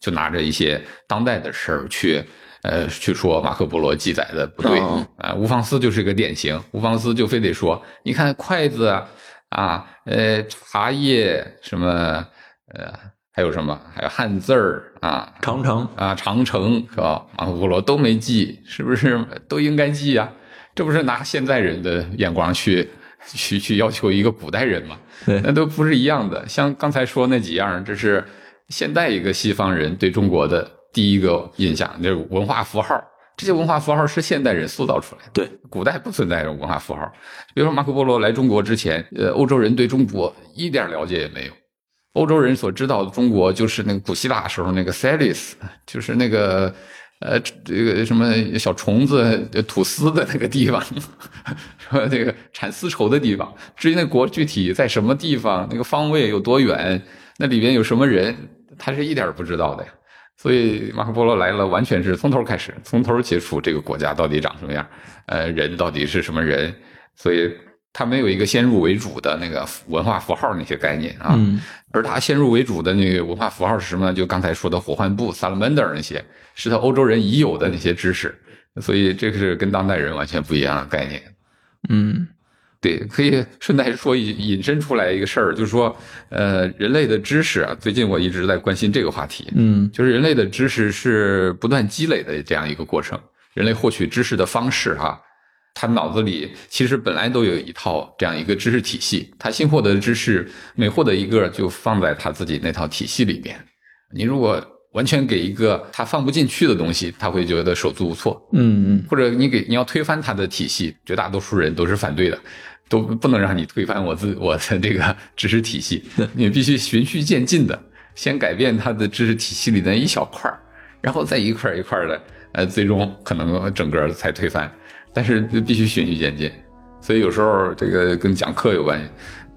就拿着一些当代的事儿去，呃，去说马可波罗记载的不对哦啊。吴方思就是一个典型，吴方思就非得说，你看筷子啊，啊，呃，茶叶什么，呃，还有什么，还有汉字儿啊，长城啊，长城是吧？马可波罗都没记，是不是都应该记呀、这不是拿现在人的眼光去去去要求一个古代人嘛？对那都不是一样的。像刚才说那几样，这是现代一个西方人对中国的第一个印象，就是文化符号。这些文化符号是现代人塑造出来的，对，古代不存在这种文化符号。比如说马可波罗来中国之前，呃，欧洲人对中国一点了解也没有。欧洲人所知道的中国就是那个古希腊时候那个 Celis，就是那个呃这个什么小虫子吐丝的那个地方，说这个产丝绸的地方。至于那国具体在什么地方，那个方位有多远，那里边有什么人，他是一点不知道的呀。所以马可波罗来了，完全是从头开始，从头接触这个国家到底长什么样，呃，人到底是什么人，所以他没有一个先入为主的那个文化符号那些概念啊。嗯而他先入为主的那个文化符号是什么呢？就刚才说的火浣布、萨勒曼德尔那些，是他欧洲人已有的那些知识，所以这个是跟当代人完全不一样的概念。嗯对，可以顺带说引引申出来一个事儿，就是说，呃，人类的知识啊，最近我一直在关心这个话题，嗯就是人类的知识是不断积累的这样一个过程。人类获取知识的方式哈、他脑子里其实本来都有一套这样一个知识体系，他新获得的知识每获得一个就放在他自己那套体系里边。你如果完全给一个他放不进去的东西，他会觉得手足无措。嗯嗯或者你给你要推翻他的体系，绝大多数人都是反对的，都不能让你推翻我自 我的这个知识体系，你必须循序渐进的，先改变他的知识体系里的一小块儿，然后再一块儿一块儿的，呃，最终可能整个才推翻，但是必须循序渐进，所以有时候这个跟讲课有关系，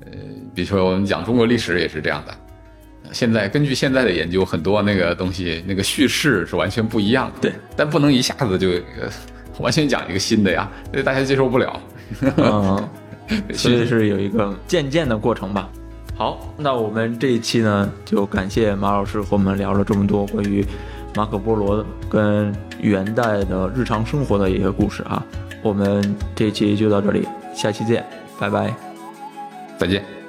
呃，比如说我们讲中国历史也是这样的。现在根据现在的研究，很多那个东西，那个叙事是完全不一样的。对，但不能一下子就呃完全讲一个新的呀，这大家接受不了。嗯，所以是有一个渐渐的过程吧。好，那我们这一期呢，就感谢马老师和我们聊了这么多关于马可波罗跟元代的日常生活的一些故事啊。我们这一期就到这里，下期见，拜拜。再见。